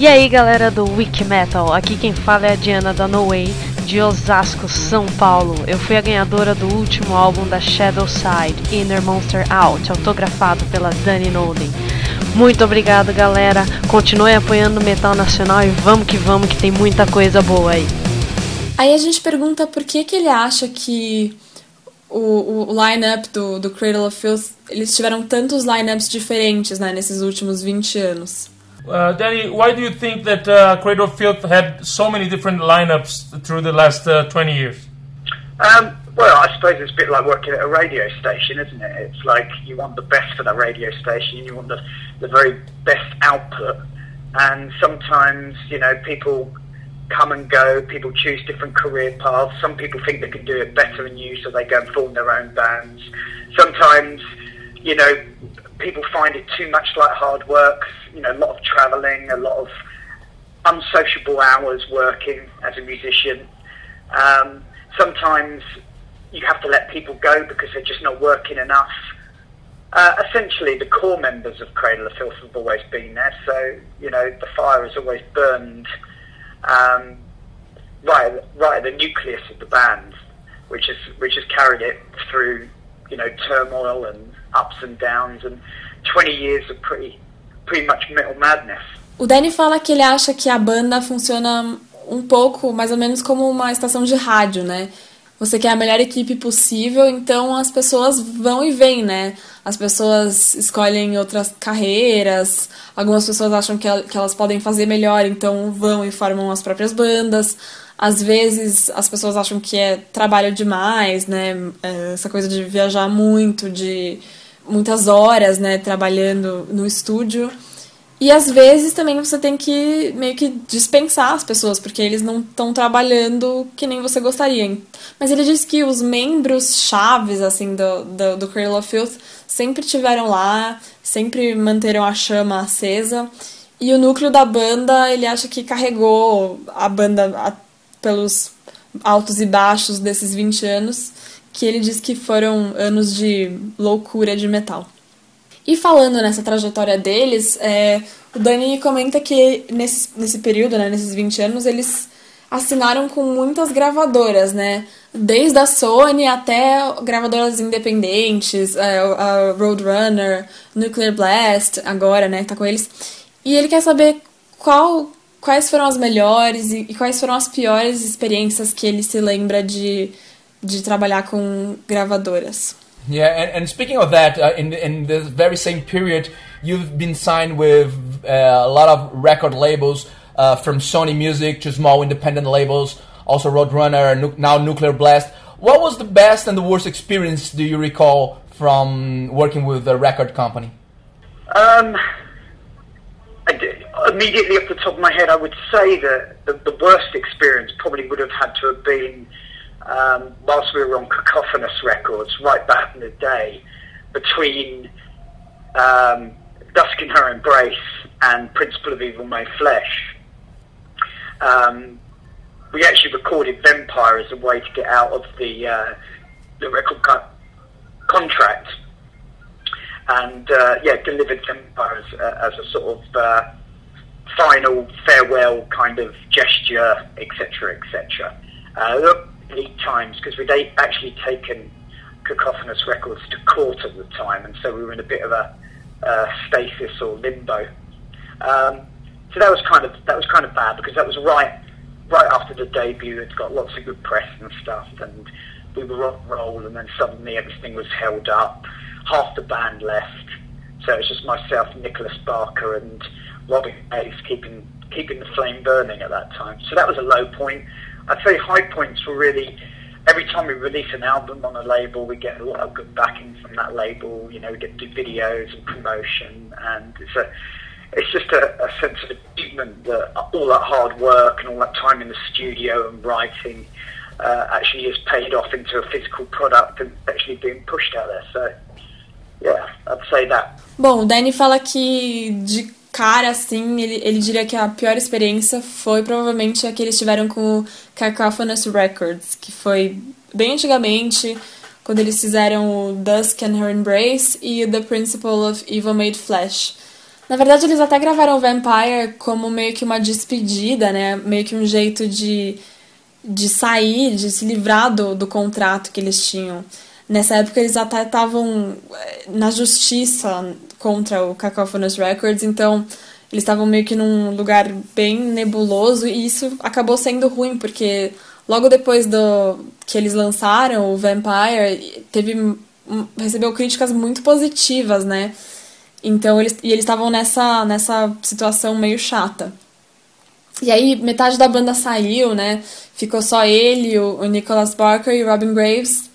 E aí galera do Wiki Metal, aqui quem fala é a Diana da No Way, de Osasco, São Paulo. Eu fui a ganhadora do último álbum da Shadow Side, Inner Monster Out, autografado pela Dani Nolden. Muito obrigado galera, continue apoiando o metal nacional e vamos que vamos que tem muita coisa boa aí.
Aí a gente pergunta por que, que ele acha que o, o line-up do, do Cradle of Filth, eles tiveram tantos line-ups diferentes né, nesses últimos 20 anos.
Uh, Danny, why do you think that uh, Cradle of Filth had so many different lineups through the last uh, 20 years?
Um, well, I suppose it's a bit like working at a radio station, isn't it? It's like you want the best for the radio station, you want the, the very best output. And sometimes, you know, people come and go, people choose different career paths. Some people think they can do it better than you, so they go and form their own bands. Sometimes, you know, people find it too much like hard work, you know, a lot of travelling, a lot of unsociable hours working as a musician. Um, sometimes you have to let people go because they're just not working enough. Uh, essentially, the core members of Cradle of Filth have always been there, so you know the fire has always burned um, right, right at the nucleus of the band, which has which has carried it through you know, turmoil and ups and downs, and 20 years of pretty, pretty much metal madness.
O Danny fala que ele acha que a banda funciona um pouco, mais ou menos como uma estação de rádio, né? Você quer a melhor equipe possível, então as pessoas vão e vêm, né? As pessoas escolhem outras carreiras, algumas pessoas acham que, que elas podem fazer melhor, então vão e formam as próprias bandas. Às vezes as pessoas acham que é trabalho demais, né? É, Essa coisa de viajar muito, de muitas horas, né? Trabalhando no estúdio. E às vezes também você tem que meio que dispensar as pessoas, porque eles não estão trabalhando que nem você gostaria. Mas ele diz que os membros chaves, assim, do, do, do Cradle of Filth sempre tiveram lá, sempre manteram a chama acesa. E o núcleo da banda, ele acha que carregou a banda a- pelos altos e baixos desses 20 anos, que ele diz que foram anos de loucura de metal. E falando nessa trajetória deles, é, o Dani comenta que nesse, nesse período, né, nesses 20 anos, eles assinaram com muitas gravadoras, né? Desde a Sony até gravadoras independentes, é, a Roadrunner, Nuclear Blast, agora, né, tá com eles. E ele quer saber qual, quais foram as melhores e, e quais foram as piores experiências que ele se lembra de, de trabalhar com gravadoras.
Yeah, and, and speaking of that, uh, in in the very same period, you've been signed with uh, a lot of record labels, uh, from Sony Music to small independent labels, also Roadrunner, now Nuclear Blast. What was the best and the worst experience do you recall from working with a record company?
Um, immediately off the top of my head, I would say that the, the worst experience probably would have had to have been um, whilst we were on Cacophonous Records, right back in the day, between um, Dusk in Her Embrace and Principle of Evil Made Flesh. Um, we actually recorded Vampire as a way to get out of the uh, the record co- contract and uh, yeah, delivered Vampire as, uh, as a sort of uh, final farewell kind of gesture, etc., etc. Lead times because we'd actually taken Cacophonous Records to court at the time, and so we were in a bit of a uh, stasis or limbo. Um, so that was kind of that was kind of bad because that was right right after the debut. It got lots of good press and stuff, and we were on roll, and then suddenly everything was held up. Half the band left, so it was just myself, Nicholas Barker, and Robin Hayes keeping keeping the flame burning at that time. So that was a low point. I'd say high points were really every time we release an album on a label, we get a lot of good backing from that label. You know, we get to do videos and promotion, and it's a it's just a, a sense of achievement that all that hard work and all that time in the studio and writing uh, actually is paid off into a physical product and actually being pushed out there. So, yeah, I'd say that.
Bom, Danny fala que de cara, assim, ele, ele diria que a pior experiência foi provavelmente a que eles tiveram com o Cacophonous Records, que foi bem antigamente, quando eles fizeram o Dusk and Her Embrace e The Principle of Evil Made Flesh. Na verdade, eles até gravaram o Vampire como meio que uma despedida, né? Meio que um jeito de, de sair, de se livrar do, do contrato que eles tinham. Nessa época, eles até estavam eh, na justiça contra o Cacophonous Records, então eles estavam meio que num lugar bem nebuloso e isso acabou sendo ruim, porque logo depois do que eles lançaram o Vampire, teve recebeu críticas muito positivas, né? Então eles e eles estavam nessa nessa situação meio chata. E aí metade da banda saiu, né? Ficou só ele, o, o Nicholas Barker e o Robin Graves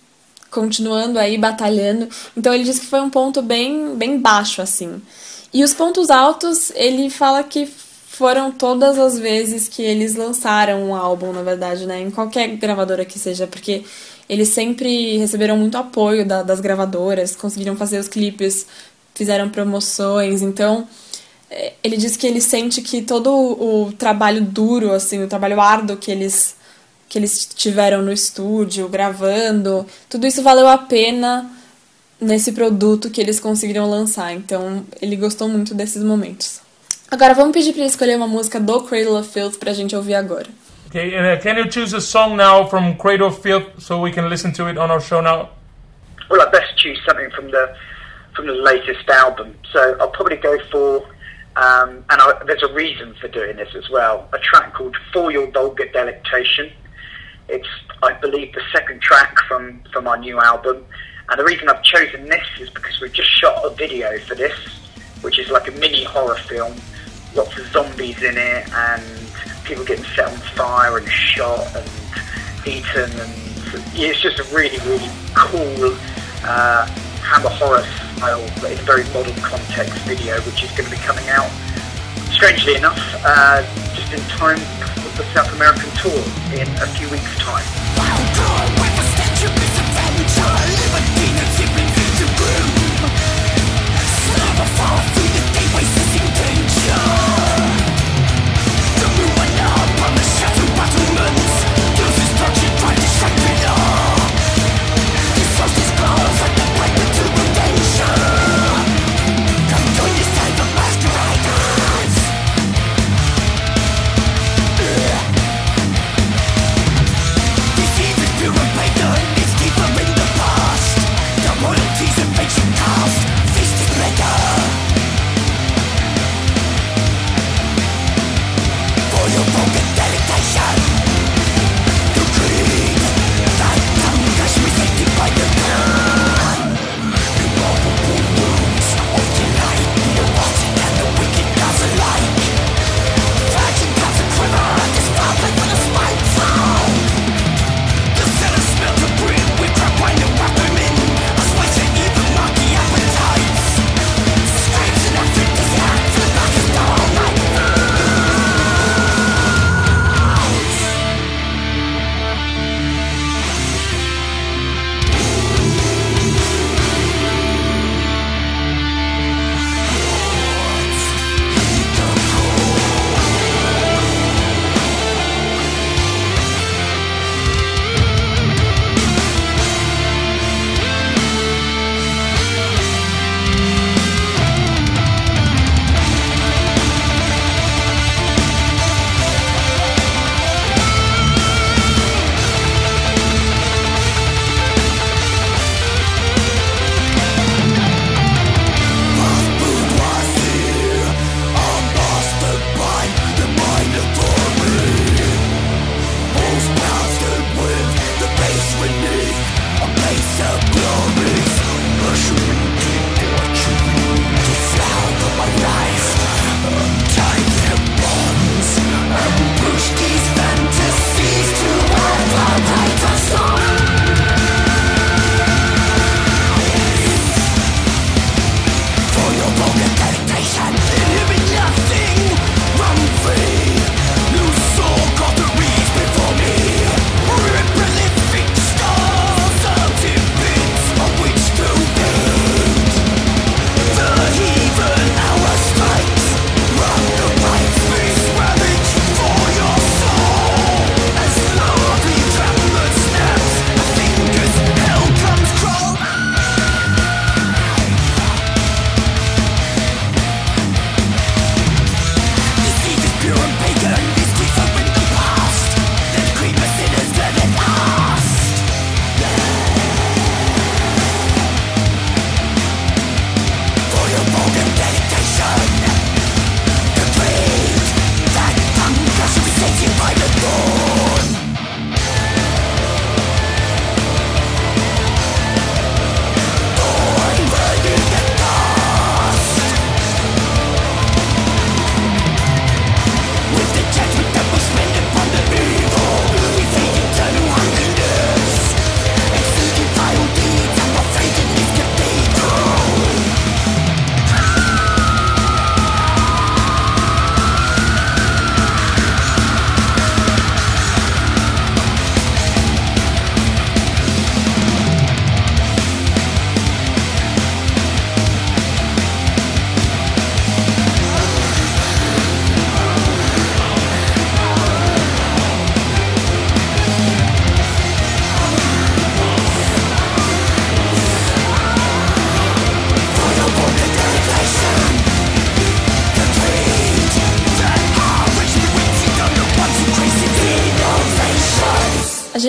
continuando aí batalhando. Então ele diz que foi um ponto bem bem baixo assim. E os pontos altos, ele fala que foram todas as vezes que eles lançaram um álbum, na verdade, né? Em qualquer gravadora que seja, porque eles sempre receberam muito apoio da- das gravadoras, conseguiram fazer os clipes, fizeram promoções, então é, ele diz que ele sente que todo o trabalho duro, assim, o trabalho árduo que eles que eles tiveram no estúdio, gravando, tudo isso valeu a pena nesse produto que eles conseguiram lançar. Então, ele gostou muito desses momentos. Agora, vamos pedir para ele escolher uma música do Cradle of Filth pra gente ouvir agora.
Okay, and uh, can you choose a song now from Cradle of Filth so we can listen to it on our show now?
well, I best choose something from the from the latest album. So I'll probably go for, um, and I, there's a reason for doing this as well. A track called "For Your Vulgar Delectation." It's, I believe, the second track from from our new album. And the reason I've chosen this is because we've just shot a video for this, which is like a mini horror film. Lots of zombies in it, and people getting set on fire and shot and eaten, and it's just a really, really cool uh, Hammer horror style, but in a very modern context video, which is going to be coming out, strangely enough, uh, just in time the South American tour in a few weeks' time.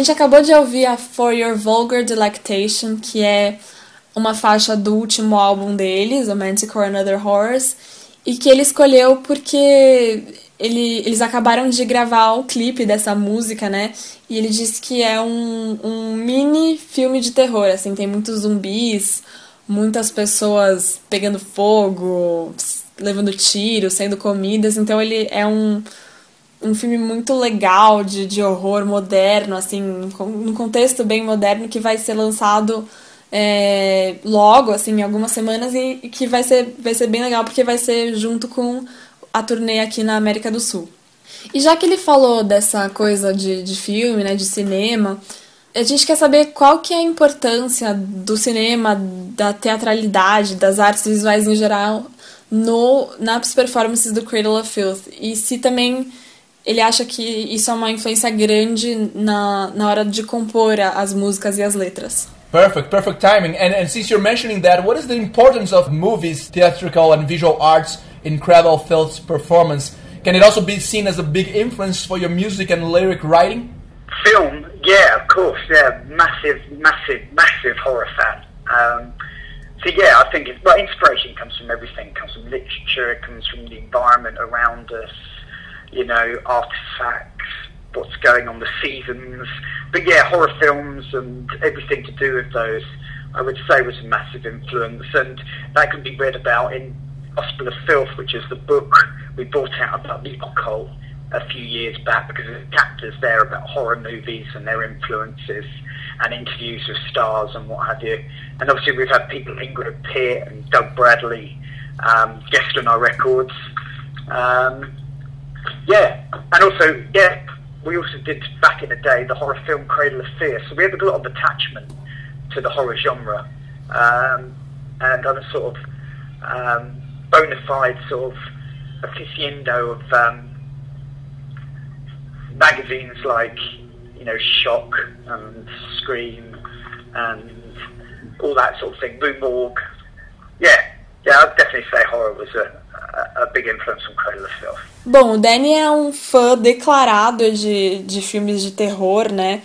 Gente acabou de ouvir a For Your Vulgar Delectation, que é uma faixa do último álbum deles, o Manticore and Other Horrors, e que ele escolheu porque ele, eles acabaram de gravar o clipe dessa música, né? E ele disse que é um, um mini filme de terror, assim, tem muitos zumbis, muitas pessoas pegando fogo, levando tiro, sendo comidas, então ele é um, um filme muito legal de, de horror moderno, assim, num contexto bem moderno que vai ser lançado é, logo, assim, em algumas semanas e, e que vai ser, vai ser bem legal porque vai ser junto com a turnê aqui na América do Sul. E já que ele falou dessa coisa de, de filme, né, de cinema, a gente quer saber qual que é a importância do cinema, da teatralidade, das artes visuais em geral no nas performances do Cradle of Filth. E se também ele acha que isso é uma influência grande na, na hora de compor a- as músicas e as letras.
Perfect, perfect timing. And, and since you're mentioning that, what is the importance of movies, theatrical and visual arts in Cradle of Filth's performance? Can it also be seen as a big influence for your music and lyric writing?
Film, yeah, of course, yeah, massive, massive, massive horror fan. Um, so yeah, I think it's, well, inspiration comes from everything. It comes from literature. It comes from the environment around us. You know, artifacts, what's going on, the seasons. But yeah, horror films and everything to do with those, I would say, was a massive influence, and that can be read about in Gospel of Filth, which is the book we brought out about the occult a few years back because there's chapters there about horror movies and their influences and interviews with stars and what have you. And obviously we've had people Ingrid Pitt and Doug Bradley um, guest on our records. Um, yeah, and also, yeah, we also did back in the day the horror film Cradle of Fear, so we had a lot of attachment to the horror genre. Um, and I'm a sort of um, bona fide sort of aficionado of um, magazines like, you know, Shock and Scream and all that sort of thing, Morgue. Yeah, yeah, I'd definitely say horror was a, a, big influence on Cradle of.
Bom, o Danny é um fã declarado de, de filmes de terror, né?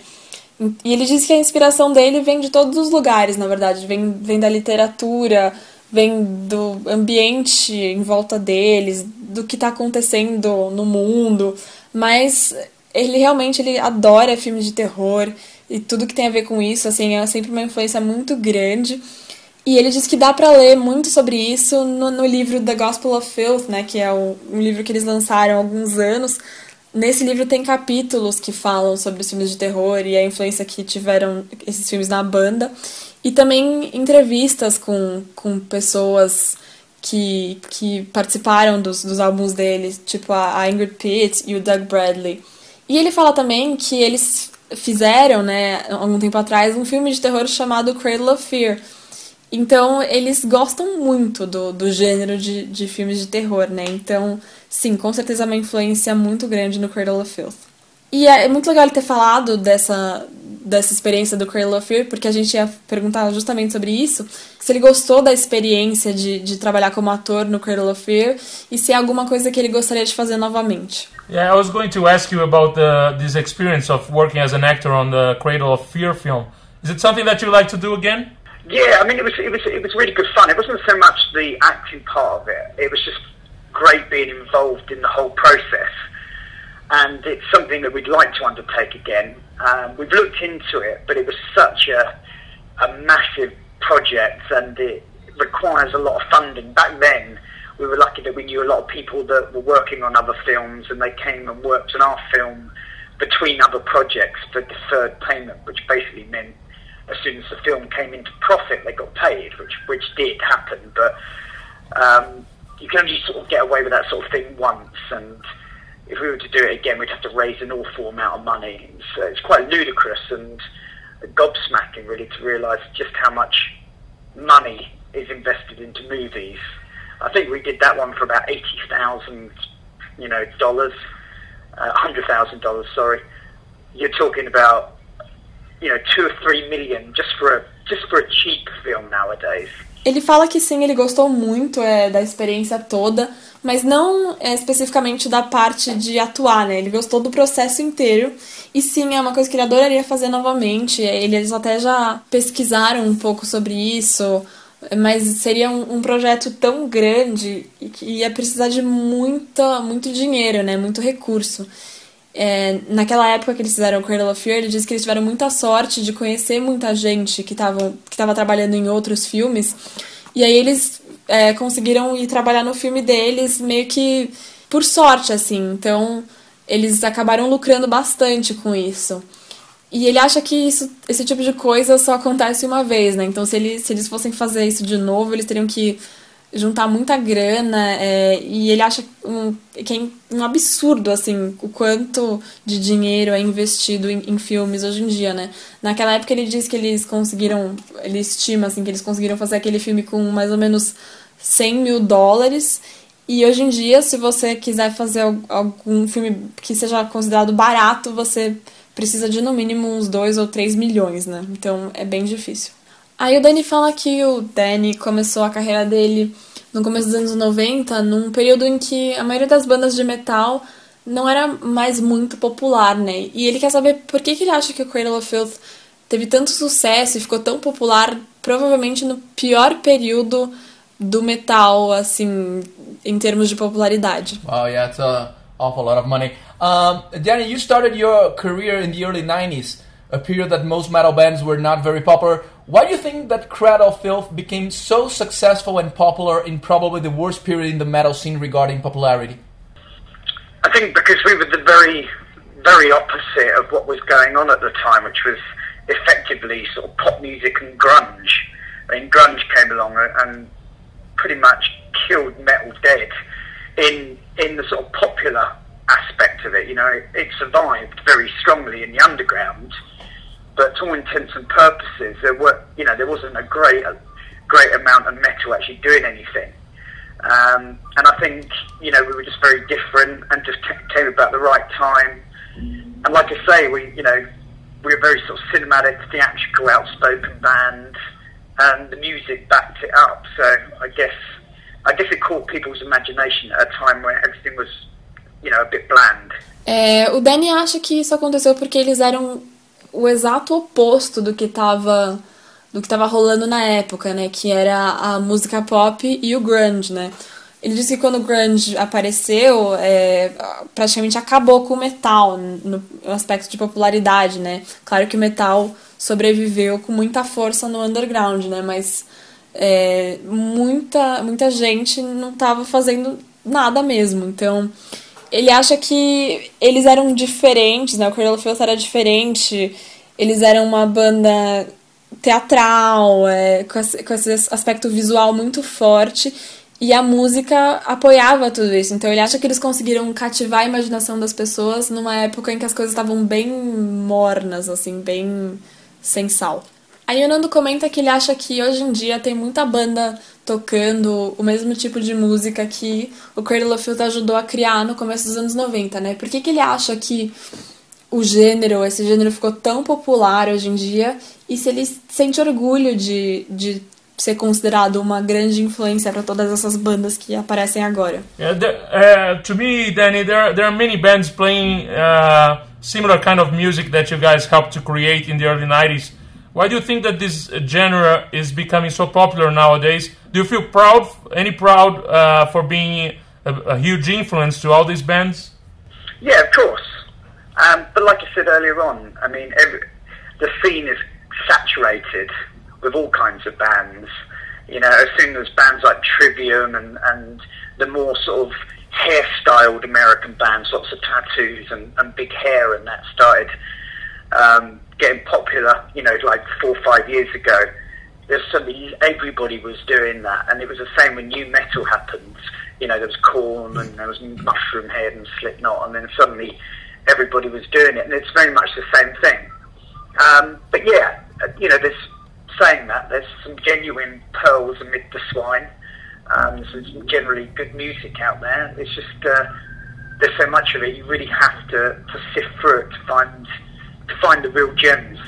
E ele diz que a inspiração dele vem de todos os lugares, na verdade. Vem, vem da literatura, vem do ambiente em volta deles, do que tá acontecendo no mundo. Mas ele realmente ele adora filmes de terror e tudo que tem a ver com isso, assim, é sempre uma influência muito grande. E ele diz que dá pra ler muito sobre isso no, no livro The Gospel of Filth, né, que é o, um livro que eles lançaram há alguns anos. Nesse livro tem capítulos que falam sobre os filmes de terror e a influência que tiveram esses filmes na banda. E também entrevistas com, com pessoas que, que participaram dos, dos álbuns dele, tipo a, a Ingrid Pitt e o Doug Bradley. E ele fala também que eles fizeram, né, algum tempo atrás, um filme de terror chamado Cradle of Fear. Então, eles gostam muito do, do gênero de, de filmes de terror, né? Então, sim, com certeza é uma influência muito grande no Cradle of Filth. E é muito legal ele ter falado dessa, dessa experiência do Cradle of Fear, porque a gente ia perguntar justamente sobre isso. Se ele gostou da experiência de, de trabalhar como ator no Cradle of Fear e se é alguma coisa que ele gostaria de fazer novamente.
Yeah, I was going to ask you about the, this experience of working as an actor on the Cradle of Fear film. Is it something that you like to do again?
Yeah, I mean, it was it was it was really good fun. It wasn't so much the acting part of it; it was just great being involved in the whole process. And it's something that we'd like to undertake again. Um, we've looked into it, but it was such a a massive project, and it requires a lot of funding. Back then, we were lucky that we knew a lot of people that were working on other films, and they came and worked on our film between other projects for deferred payment, which basically meant as soon as the film came into profit, they got paid, which which did happen. But um, you can only sort of get away with that sort of thing once, and if we were to do it again, we'd have to raise an awful amount of money. So it's quite ludicrous and gobsmacking, really, to realise just how much money is invested into movies. I think we did that one for about eighty thousand, you know, dollars, uh, hundred thousand dollars. Sorry, you're talking about you know two or three million just for a just for a cheap film nowadays.
Ele fala que sim, ele gostou muito é, da experiência toda, mas não é, especificamente da parte de atuar, né? Ele gostou do processo inteiro. E sim, é uma coisa que ele adoraria fazer novamente. É, Eles até já pesquisaram um pouco sobre isso, mas seria um, um projeto tão grande e que ia precisar de muita, muito dinheiro, né? Muito recurso. É, naquela época que eles fizeram o Cradle of Fear, ele disse que eles tiveram muita sorte de conhecer muita gente que estava que tava trabalhando em outros filmes. E aí eles é, conseguiram ir trabalhar no filme deles meio que por sorte, assim. Então eles acabaram lucrando bastante com isso. E ele acha que isso, esse tipo de coisa só acontece uma vez, né? Então se, ele, se eles fossem fazer isso de novo, eles teriam que juntar muita grana é, e ele acha um, que é um absurdo assim o quanto de dinheiro é investido em, em filmes hoje em dia, né? Naquela época ele diz que eles conseguiram, ele estima assim que eles conseguiram fazer aquele filme com mais ou menos 100 mil dólares e hoje em dia se você quiser fazer al- algum filme que seja considerado barato você precisa de no mínimo uns 2 ou 3 milhões, né? Então é bem difícil. Aí o Danny fala que o Danny começou a carreira dele no começo dos anos 90, num período em que a maioria das bandas de metal não era mais muito popular, né? E ele quer saber por que, que ele acha que o Cradle of Filth teve tanto sucesso e ficou tão popular, provavelmente no pior período do metal, assim, em termos de popularidade.
Wow, yeah, it's a awful lot of money. Um, Danny, you started your career in the early 90s, a period that most metal bands were not very popular. Why do you think that Cradle Filth became so successful and popular in probably the worst period in the metal scene regarding popularity?
I think because we were the very, very opposite of what was going on at the time, which was effectively sort of pop music and grunge. I mean, grunge came along and pretty much killed metal dead in in the sort of popular aspect of it. You know, it, it survived very strongly in the underground, but to all intents and purposes, there were you know there wasn't a great a great amount of metal actually doing anything. Um, and I think, you know, we were just very different and just came about the right time. And like I say, we, you know, we were very sort of cinematic, theatrical, outspoken band, and the music backed it up. So I guess, I guess it caught people's imagination at a time when everything was, you know, a bit bland.
É, o Danny acha que isso aconteceu porque eles eram o exato oposto do que estava do que tava rolando na época, né? Que era a música pop e o grunge, né? Ele disse que quando o grunge apareceu, é, praticamente acabou com o metal no aspecto de popularidade, né? Claro que o metal sobreviveu com muita força no underground, né? Mas é, muita, muita gente não estava fazendo nada mesmo. Então, ele acha que eles eram diferentes, né? O Cradle of Filth era diferente. Eles eram uma banda teatral, é, com, esse, com esse aspecto visual muito forte. E a música apoiava tudo isso. Então ele acha que eles conseguiram cativar a imaginação das pessoas numa época em que as coisas estavam bem mornas, assim, bem sem sal. Aí o Nando comenta que ele acha que hoje em dia tem muita banda tocando o mesmo tipo de música que o Cradle of Filth ajudou a criar no começo dos anos 90, né? Por que, que ele acha que o gênero, esse gênero ficou tão popular hoje em dia e se ele sente orgulho de, de ser considerado uma grande influência para todas essas bandas que aparecem agora.
Yeah, there, uh, to me, Danny, there there are many bands playing uh, similar kind of music that you guys helped to create in the early '90s. Why do you think that this genre is becoming so popular nowadays? Do you feel proud, any proud, uh, for being a, a huge influence to all these bands?
Yeah, of course. Um, but like I said earlier on, I mean, every, the scene is saturated with all kinds of bands. You know, as soon as bands like Trivium and, and the more sort of hairstyled American bands, lots of tattoos and, and big hair and that started um, getting popular, you know, like four or five years ago. There's suddenly everybody was doing that, and it was the same when new metal happened. You know, there was Corn and there was Mushroom Head and Slipknot, and then suddenly everybody was doing it, and it's very much the same thing. Um, but yeah, you know, there's saying that there's some genuine pearls amid the swine. Um, there's some generally good music out there. It's just uh, there's so much of it. You really have to, to sift through it to find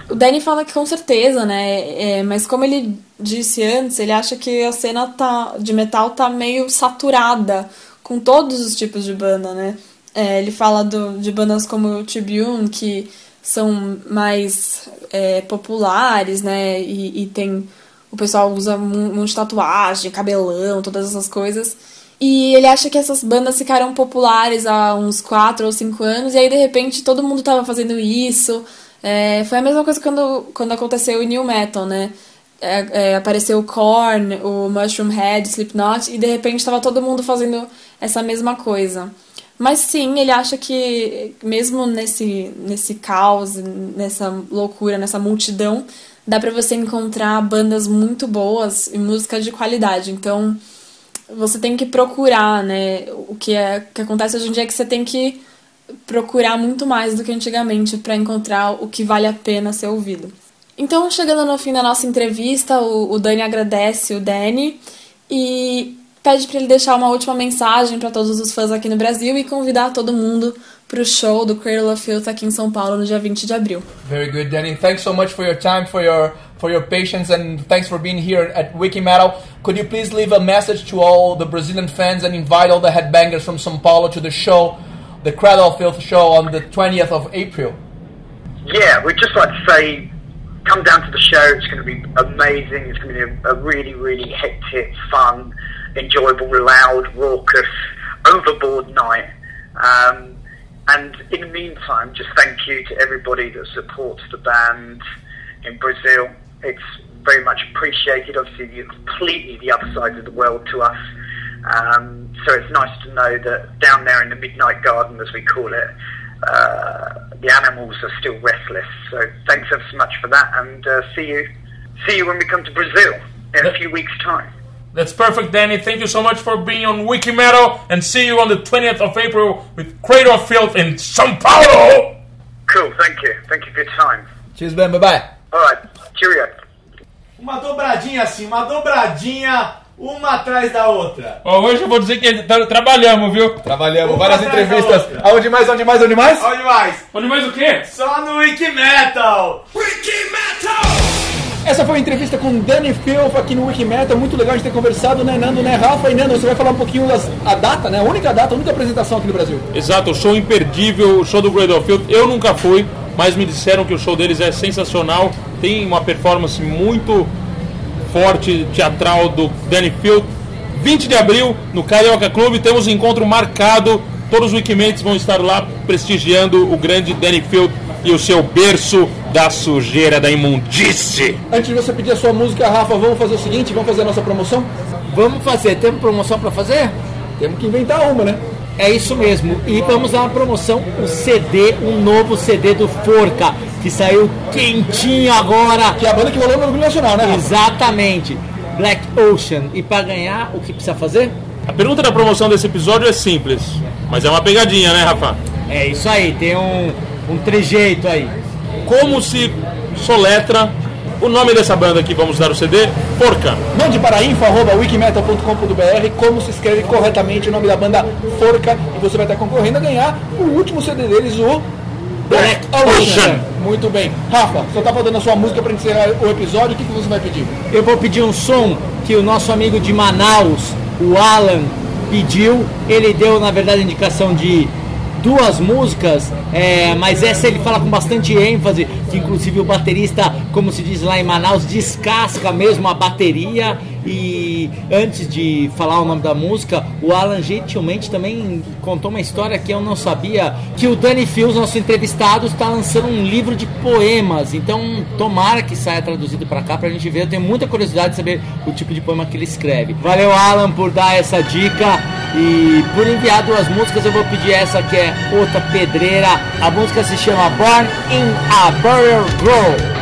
O Danny fala que com certeza, né? É, mas como ele disse antes, ele acha que a cena tá, de metal tá meio saturada com todos os tipos de banda, né? É, ele fala do, de bandas como o Tribune, que são mais é, populares, né? E, e tem. O pessoal usa um monte de tatuagem, cabelão, todas essas coisas. E ele acha que essas bandas ficaram populares há uns 4 ou 5 anos, e aí de repente todo mundo tava fazendo isso. É, foi a mesma coisa quando, quando aconteceu o New Metal, né? É, é, apareceu o Korn, o Mushroom Head, Slipknot, e de repente estava todo mundo fazendo essa mesma coisa. Mas sim, ele acha que mesmo nesse, nesse caos, nessa loucura, nessa multidão, dá pra você encontrar bandas muito boas e música de qualidade. Então, você tem que procurar, né? O que, é, que acontece hoje em dia é que você tem que procurar muito mais do que antigamente para encontrar o que vale a pena ser ouvido. Então, chegando no fim da nossa entrevista, o, o Dani agradece o Danny e pede para ele deixar uma última mensagem para todos os fãs aqui no Brasil e convidar todo mundo para o show do Cradle of Filth aqui em São Paulo no dia 20 de abril.
Very good, Danny. Thanks so much for your time, for your for your patience, and thanks for being here at Wiki Metal. Could you please leave a message to all the Brazilian fans and invite all the headbangers from São Paulo to the show, the Cradle of Filth show on the 20th of April?
Yeah, we'd just like to say, come down to the show. It's going to be amazing. It's going to be a, really, really hectic, fun, enjoyable, loud, raucous, overboard night. Um, and in the meantime, just thank you to everybody that supports the band in Brazil. It's very much appreciated. Obviously, you're completely the other side of the world to us. Um, so it's nice to know that down there in the Midnight Garden, as we call it, uh, the animals are still restless. So thanks ever so much for that, and uh, see you, see you when we come to Brazil in a few weeks' time.
That's perfect, Danny. Thank you so much for being on Wiki Metal, and see you on the 20th of April with Cradle of Filth in São Paulo.
Cool. Thank you. Thank you for your time.
Cheers, Ben. Bye bye.
All right. Cheerio.
Uma dobradinha assim, uma dobradinha, uma atrás da outra.
Ó, hoje eu vou dizer que trabalhamos, viu?
Trabalhamos,
Uma
várias entrevistas. Aonde mais, onde mais, onde mais?
Olha mais,
Onde mais o quê?
só no Wiki Metal.
Essa foi a entrevista com Danny Filth aqui no Wikimetal. Muito legal a gente ter conversado, né, Nando, né, Rafa? E Nando, você vai falar um pouquinho das, a data, né? A única data, a única apresentação aqui no Brasil.
Exato, o show imperdível, o show do Cradle of Filth. Eu nunca fui, mas me disseram que o show deles é sensacional. Tem uma performance muito forte, teatral do Danny Field. 20 de abril, no Carioca Clube, temos um encontro marcado. Todos os Wikimates vão estar lá prestigiando o grande Danny Field e o seu berço da sujeira, da imundície.
Antes de você pedir a sua música, Rafa, vamos fazer o seguinte, vamos fazer a nossa promoção?
Vamos fazer, temos promoção pra fazer?
Temos que inventar uma, né?
É isso mesmo. E vamos dar uma promoção, o CD, um novo CD do Forca, que saiu quentinho agora.
Que é a banda que rolou no Orgulho Nacional, né, Rafa?
Exatamente. Black Ocean. E pra ganhar, o que precisa fazer?
A pergunta da promoção desse episódio é simples, mas é uma pegadinha, né, Rafa?
É isso aí, tem um, um trejeito aí.
Como se soletra o nome dessa banda que vamos dar o CD? Forca.
Mande para info.wikimetal.com.br como se escreve corretamente o nome da banda Forca e você vai estar concorrendo a ganhar o último CD deles, o Black Ocean. Muito bem. Rafa, só tá faltando a sua música para encerrar o episódio, o que, que você vai pedir?
Eu vou pedir um som que o nosso amigo de Manaus, o Alan, pediu. Ele deu, na verdade, a indicação de duas músicas, é, mas essa ele fala com bastante ênfase, que inclusive o baterista, como se diz lá em Manaus, descasca mesmo a bateria. E antes de falar o nome da música, o Alan gentilmente também contou uma história que eu não sabia, que o Danny Fields, nosso entrevistado, está lançando um livro de poemas. Então, tomara que saia traduzido para cá pra gente ver. Eu tenho muita curiosidade de saber o tipo de poema que ele escreve. Valeu, Alan, por dar essa dica e por enviar duas músicas. Eu vou pedir essa que é outra pedreira. A música se chama Born in a Burial Grove.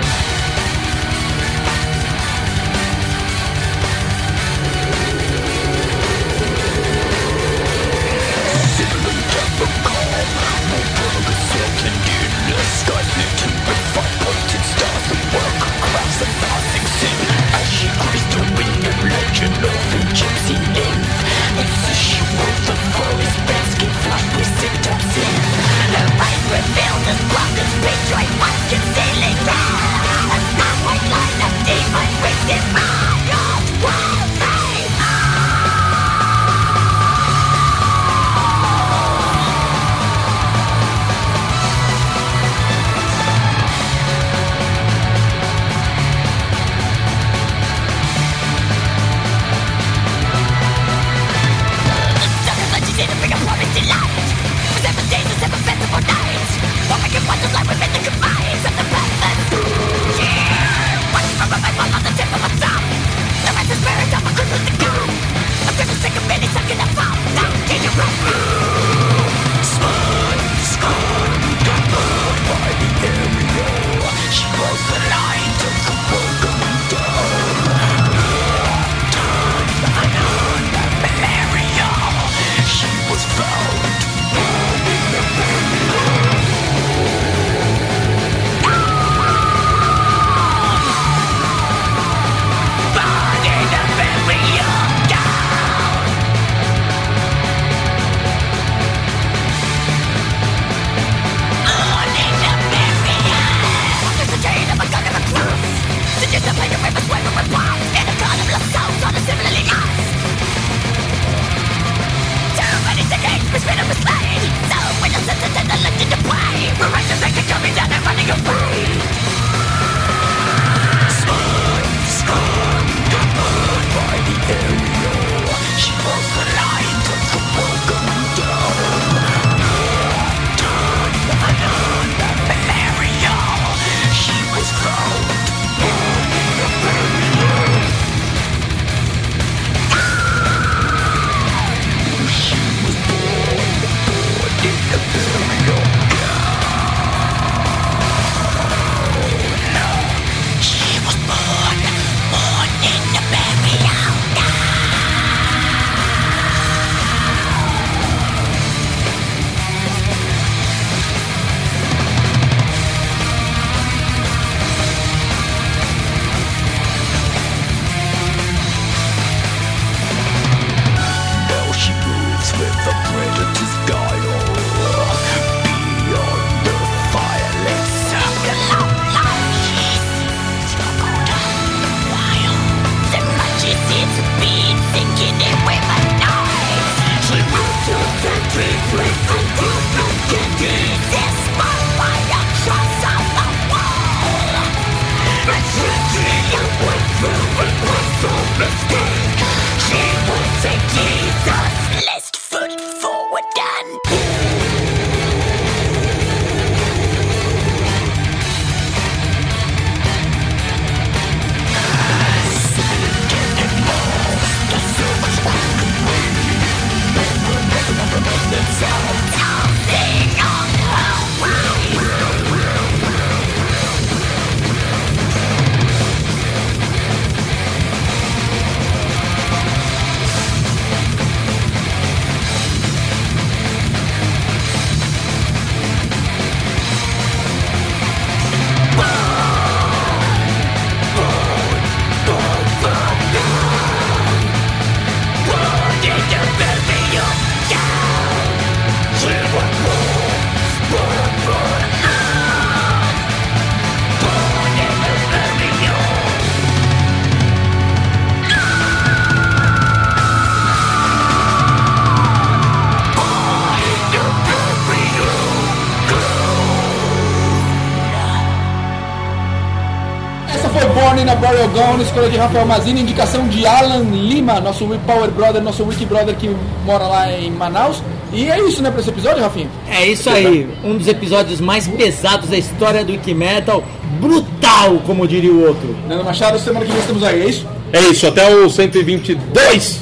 Gone, escolha de Rafael Mazini, indicação de Alan Lima, nosso Power Brother, nosso Wiki Brother que mora lá em Manaus. E é isso, né, pra esse episódio, Rafinha?
É isso aí, um dos episódios mais pesados da história do Wiki Metal. Brutal, como diria o outro.
Nando Machado, semana que vem estamos aí, é isso?
É isso, até o 122.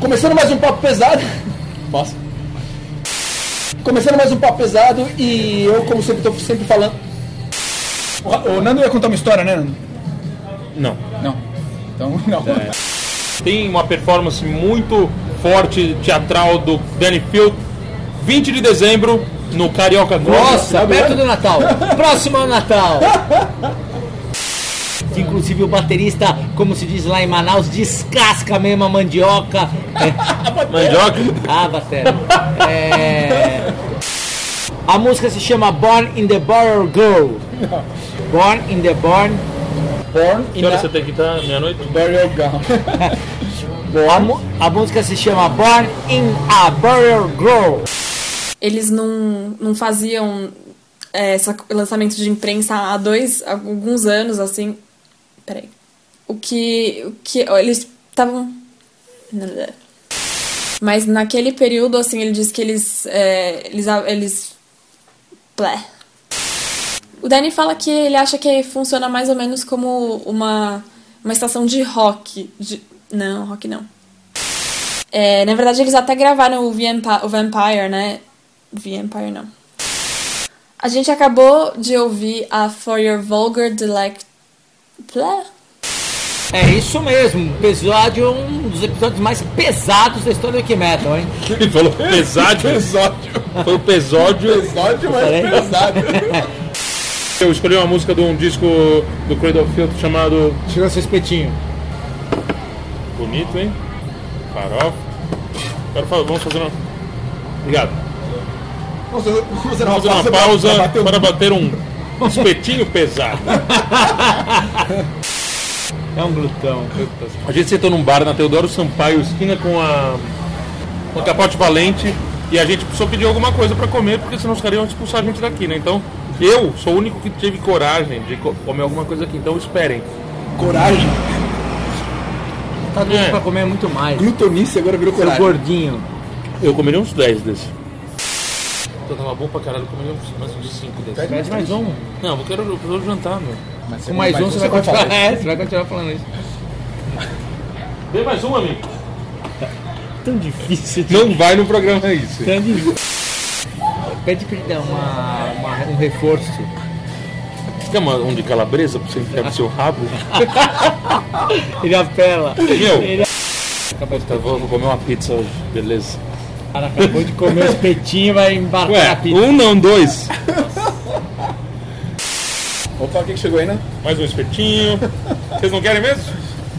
Começando mais um papo pesado. Posso? Começando mais um papo pesado e eu, como sempre, tô sempre falando. O Nando ia contar uma história, né, Nando?
Não.
Não. Então, não.
Tem uma performance muito forte teatral do Danny Field, 20 de dezembro, no Carioca Club.
Nossa, perto do Natal. Próximo ao Natal. Que, Inclusive o baterista, como se diz lá em Manaus, descasca mesmo a mandioca. É.
Mandioca?
Ah, batera. É... A música se chama Born in the Burial Girl. Born in the Born.
Born
Que hora você tem que estar? Meia-noite?
Burial Ground.
A, mu- a música se chama Born in a Burial Girl.
Eles não, não faziam é, lançamento de imprensa há dois, há alguns anos, assim. Peraí. O que. O que ó, eles estavam. Mas naquele período, assim, ele diz que eles. é, eles. eles. O Danny fala que ele acha que funciona mais ou menos como uma, uma estação de rock. de- não, rock não. É, na verdade, eles até gravaram o, Vampi- o Vampire, né? Vampire não. A gente acabou de ouvir a For Your Vulgar Delect. Blé?
É isso mesmo, episódio um dos episódios mais pesados da história do Wiki Metal, hein?
Ele falou pesado.
Episódio.
Foi o pesódio.
Episódio mais pesado.
Eu escolhi uma música de um disco do Cradle of Filth chamado
Tira seu espetinho.
Bonito, hein? Farofa. Quero fa- vamos fazer uma. Obrigado.
Vamos fazer uma
Vamos fazer uma
pausa
pausa
pra bater um-
para bater um espetinho pesado.
É um glutão.
A gente sentou num bar na Teodoro Sampaio, esquina com a, com a Capote Valente, e a gente precisou pedir alguma coisa para comer, porque senão os caras iam expulsar a gente daqui, né? Então, eu sou o único que teve coragem de co- comer alguma coisa aqui, então esperem.
Coragem.
Tá doido
É.
pra comer muito mais.
Glutonice agora virou
Seu
coragem.
gordinho.
Eu comeria uns 10 desses. Então tava bom pra caralho, eu comeria uns, mais uns 5 desses.
Pede mais um.
Não, eu quero, eu quero jantar, meu.
Mas
Com mais um você vai continuar.
falar
É, você vai continuar falando isso.
Dê mais um, amigo.
Tão difícil. de-
Não vai no programa isso.
Tão difícil. Pede pra ele dar uma, uma- um reforço.
Você quer uma, um de calabresa pra você enfiar no seu rabo?
Ele apela.
Meu.
Ele
Tá, vou, vou comer uma pizza hoje, beleza.
cara acabou de comer o espetinho e vai embarcar
Ué,
na pizza.
um não, dois.
Opa, o que que chegou aí, né?
Mais um espetinho. Vocês não querem mesmo?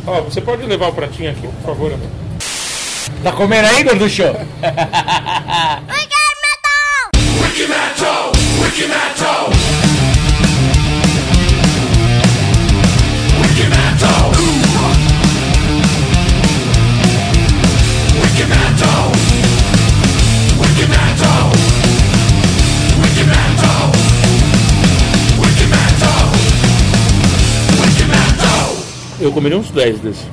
Ó, você pode levar o pratinho aqui, por favor.
Tá comendo aí, gorducho?
Eu comeria uns 10 desses.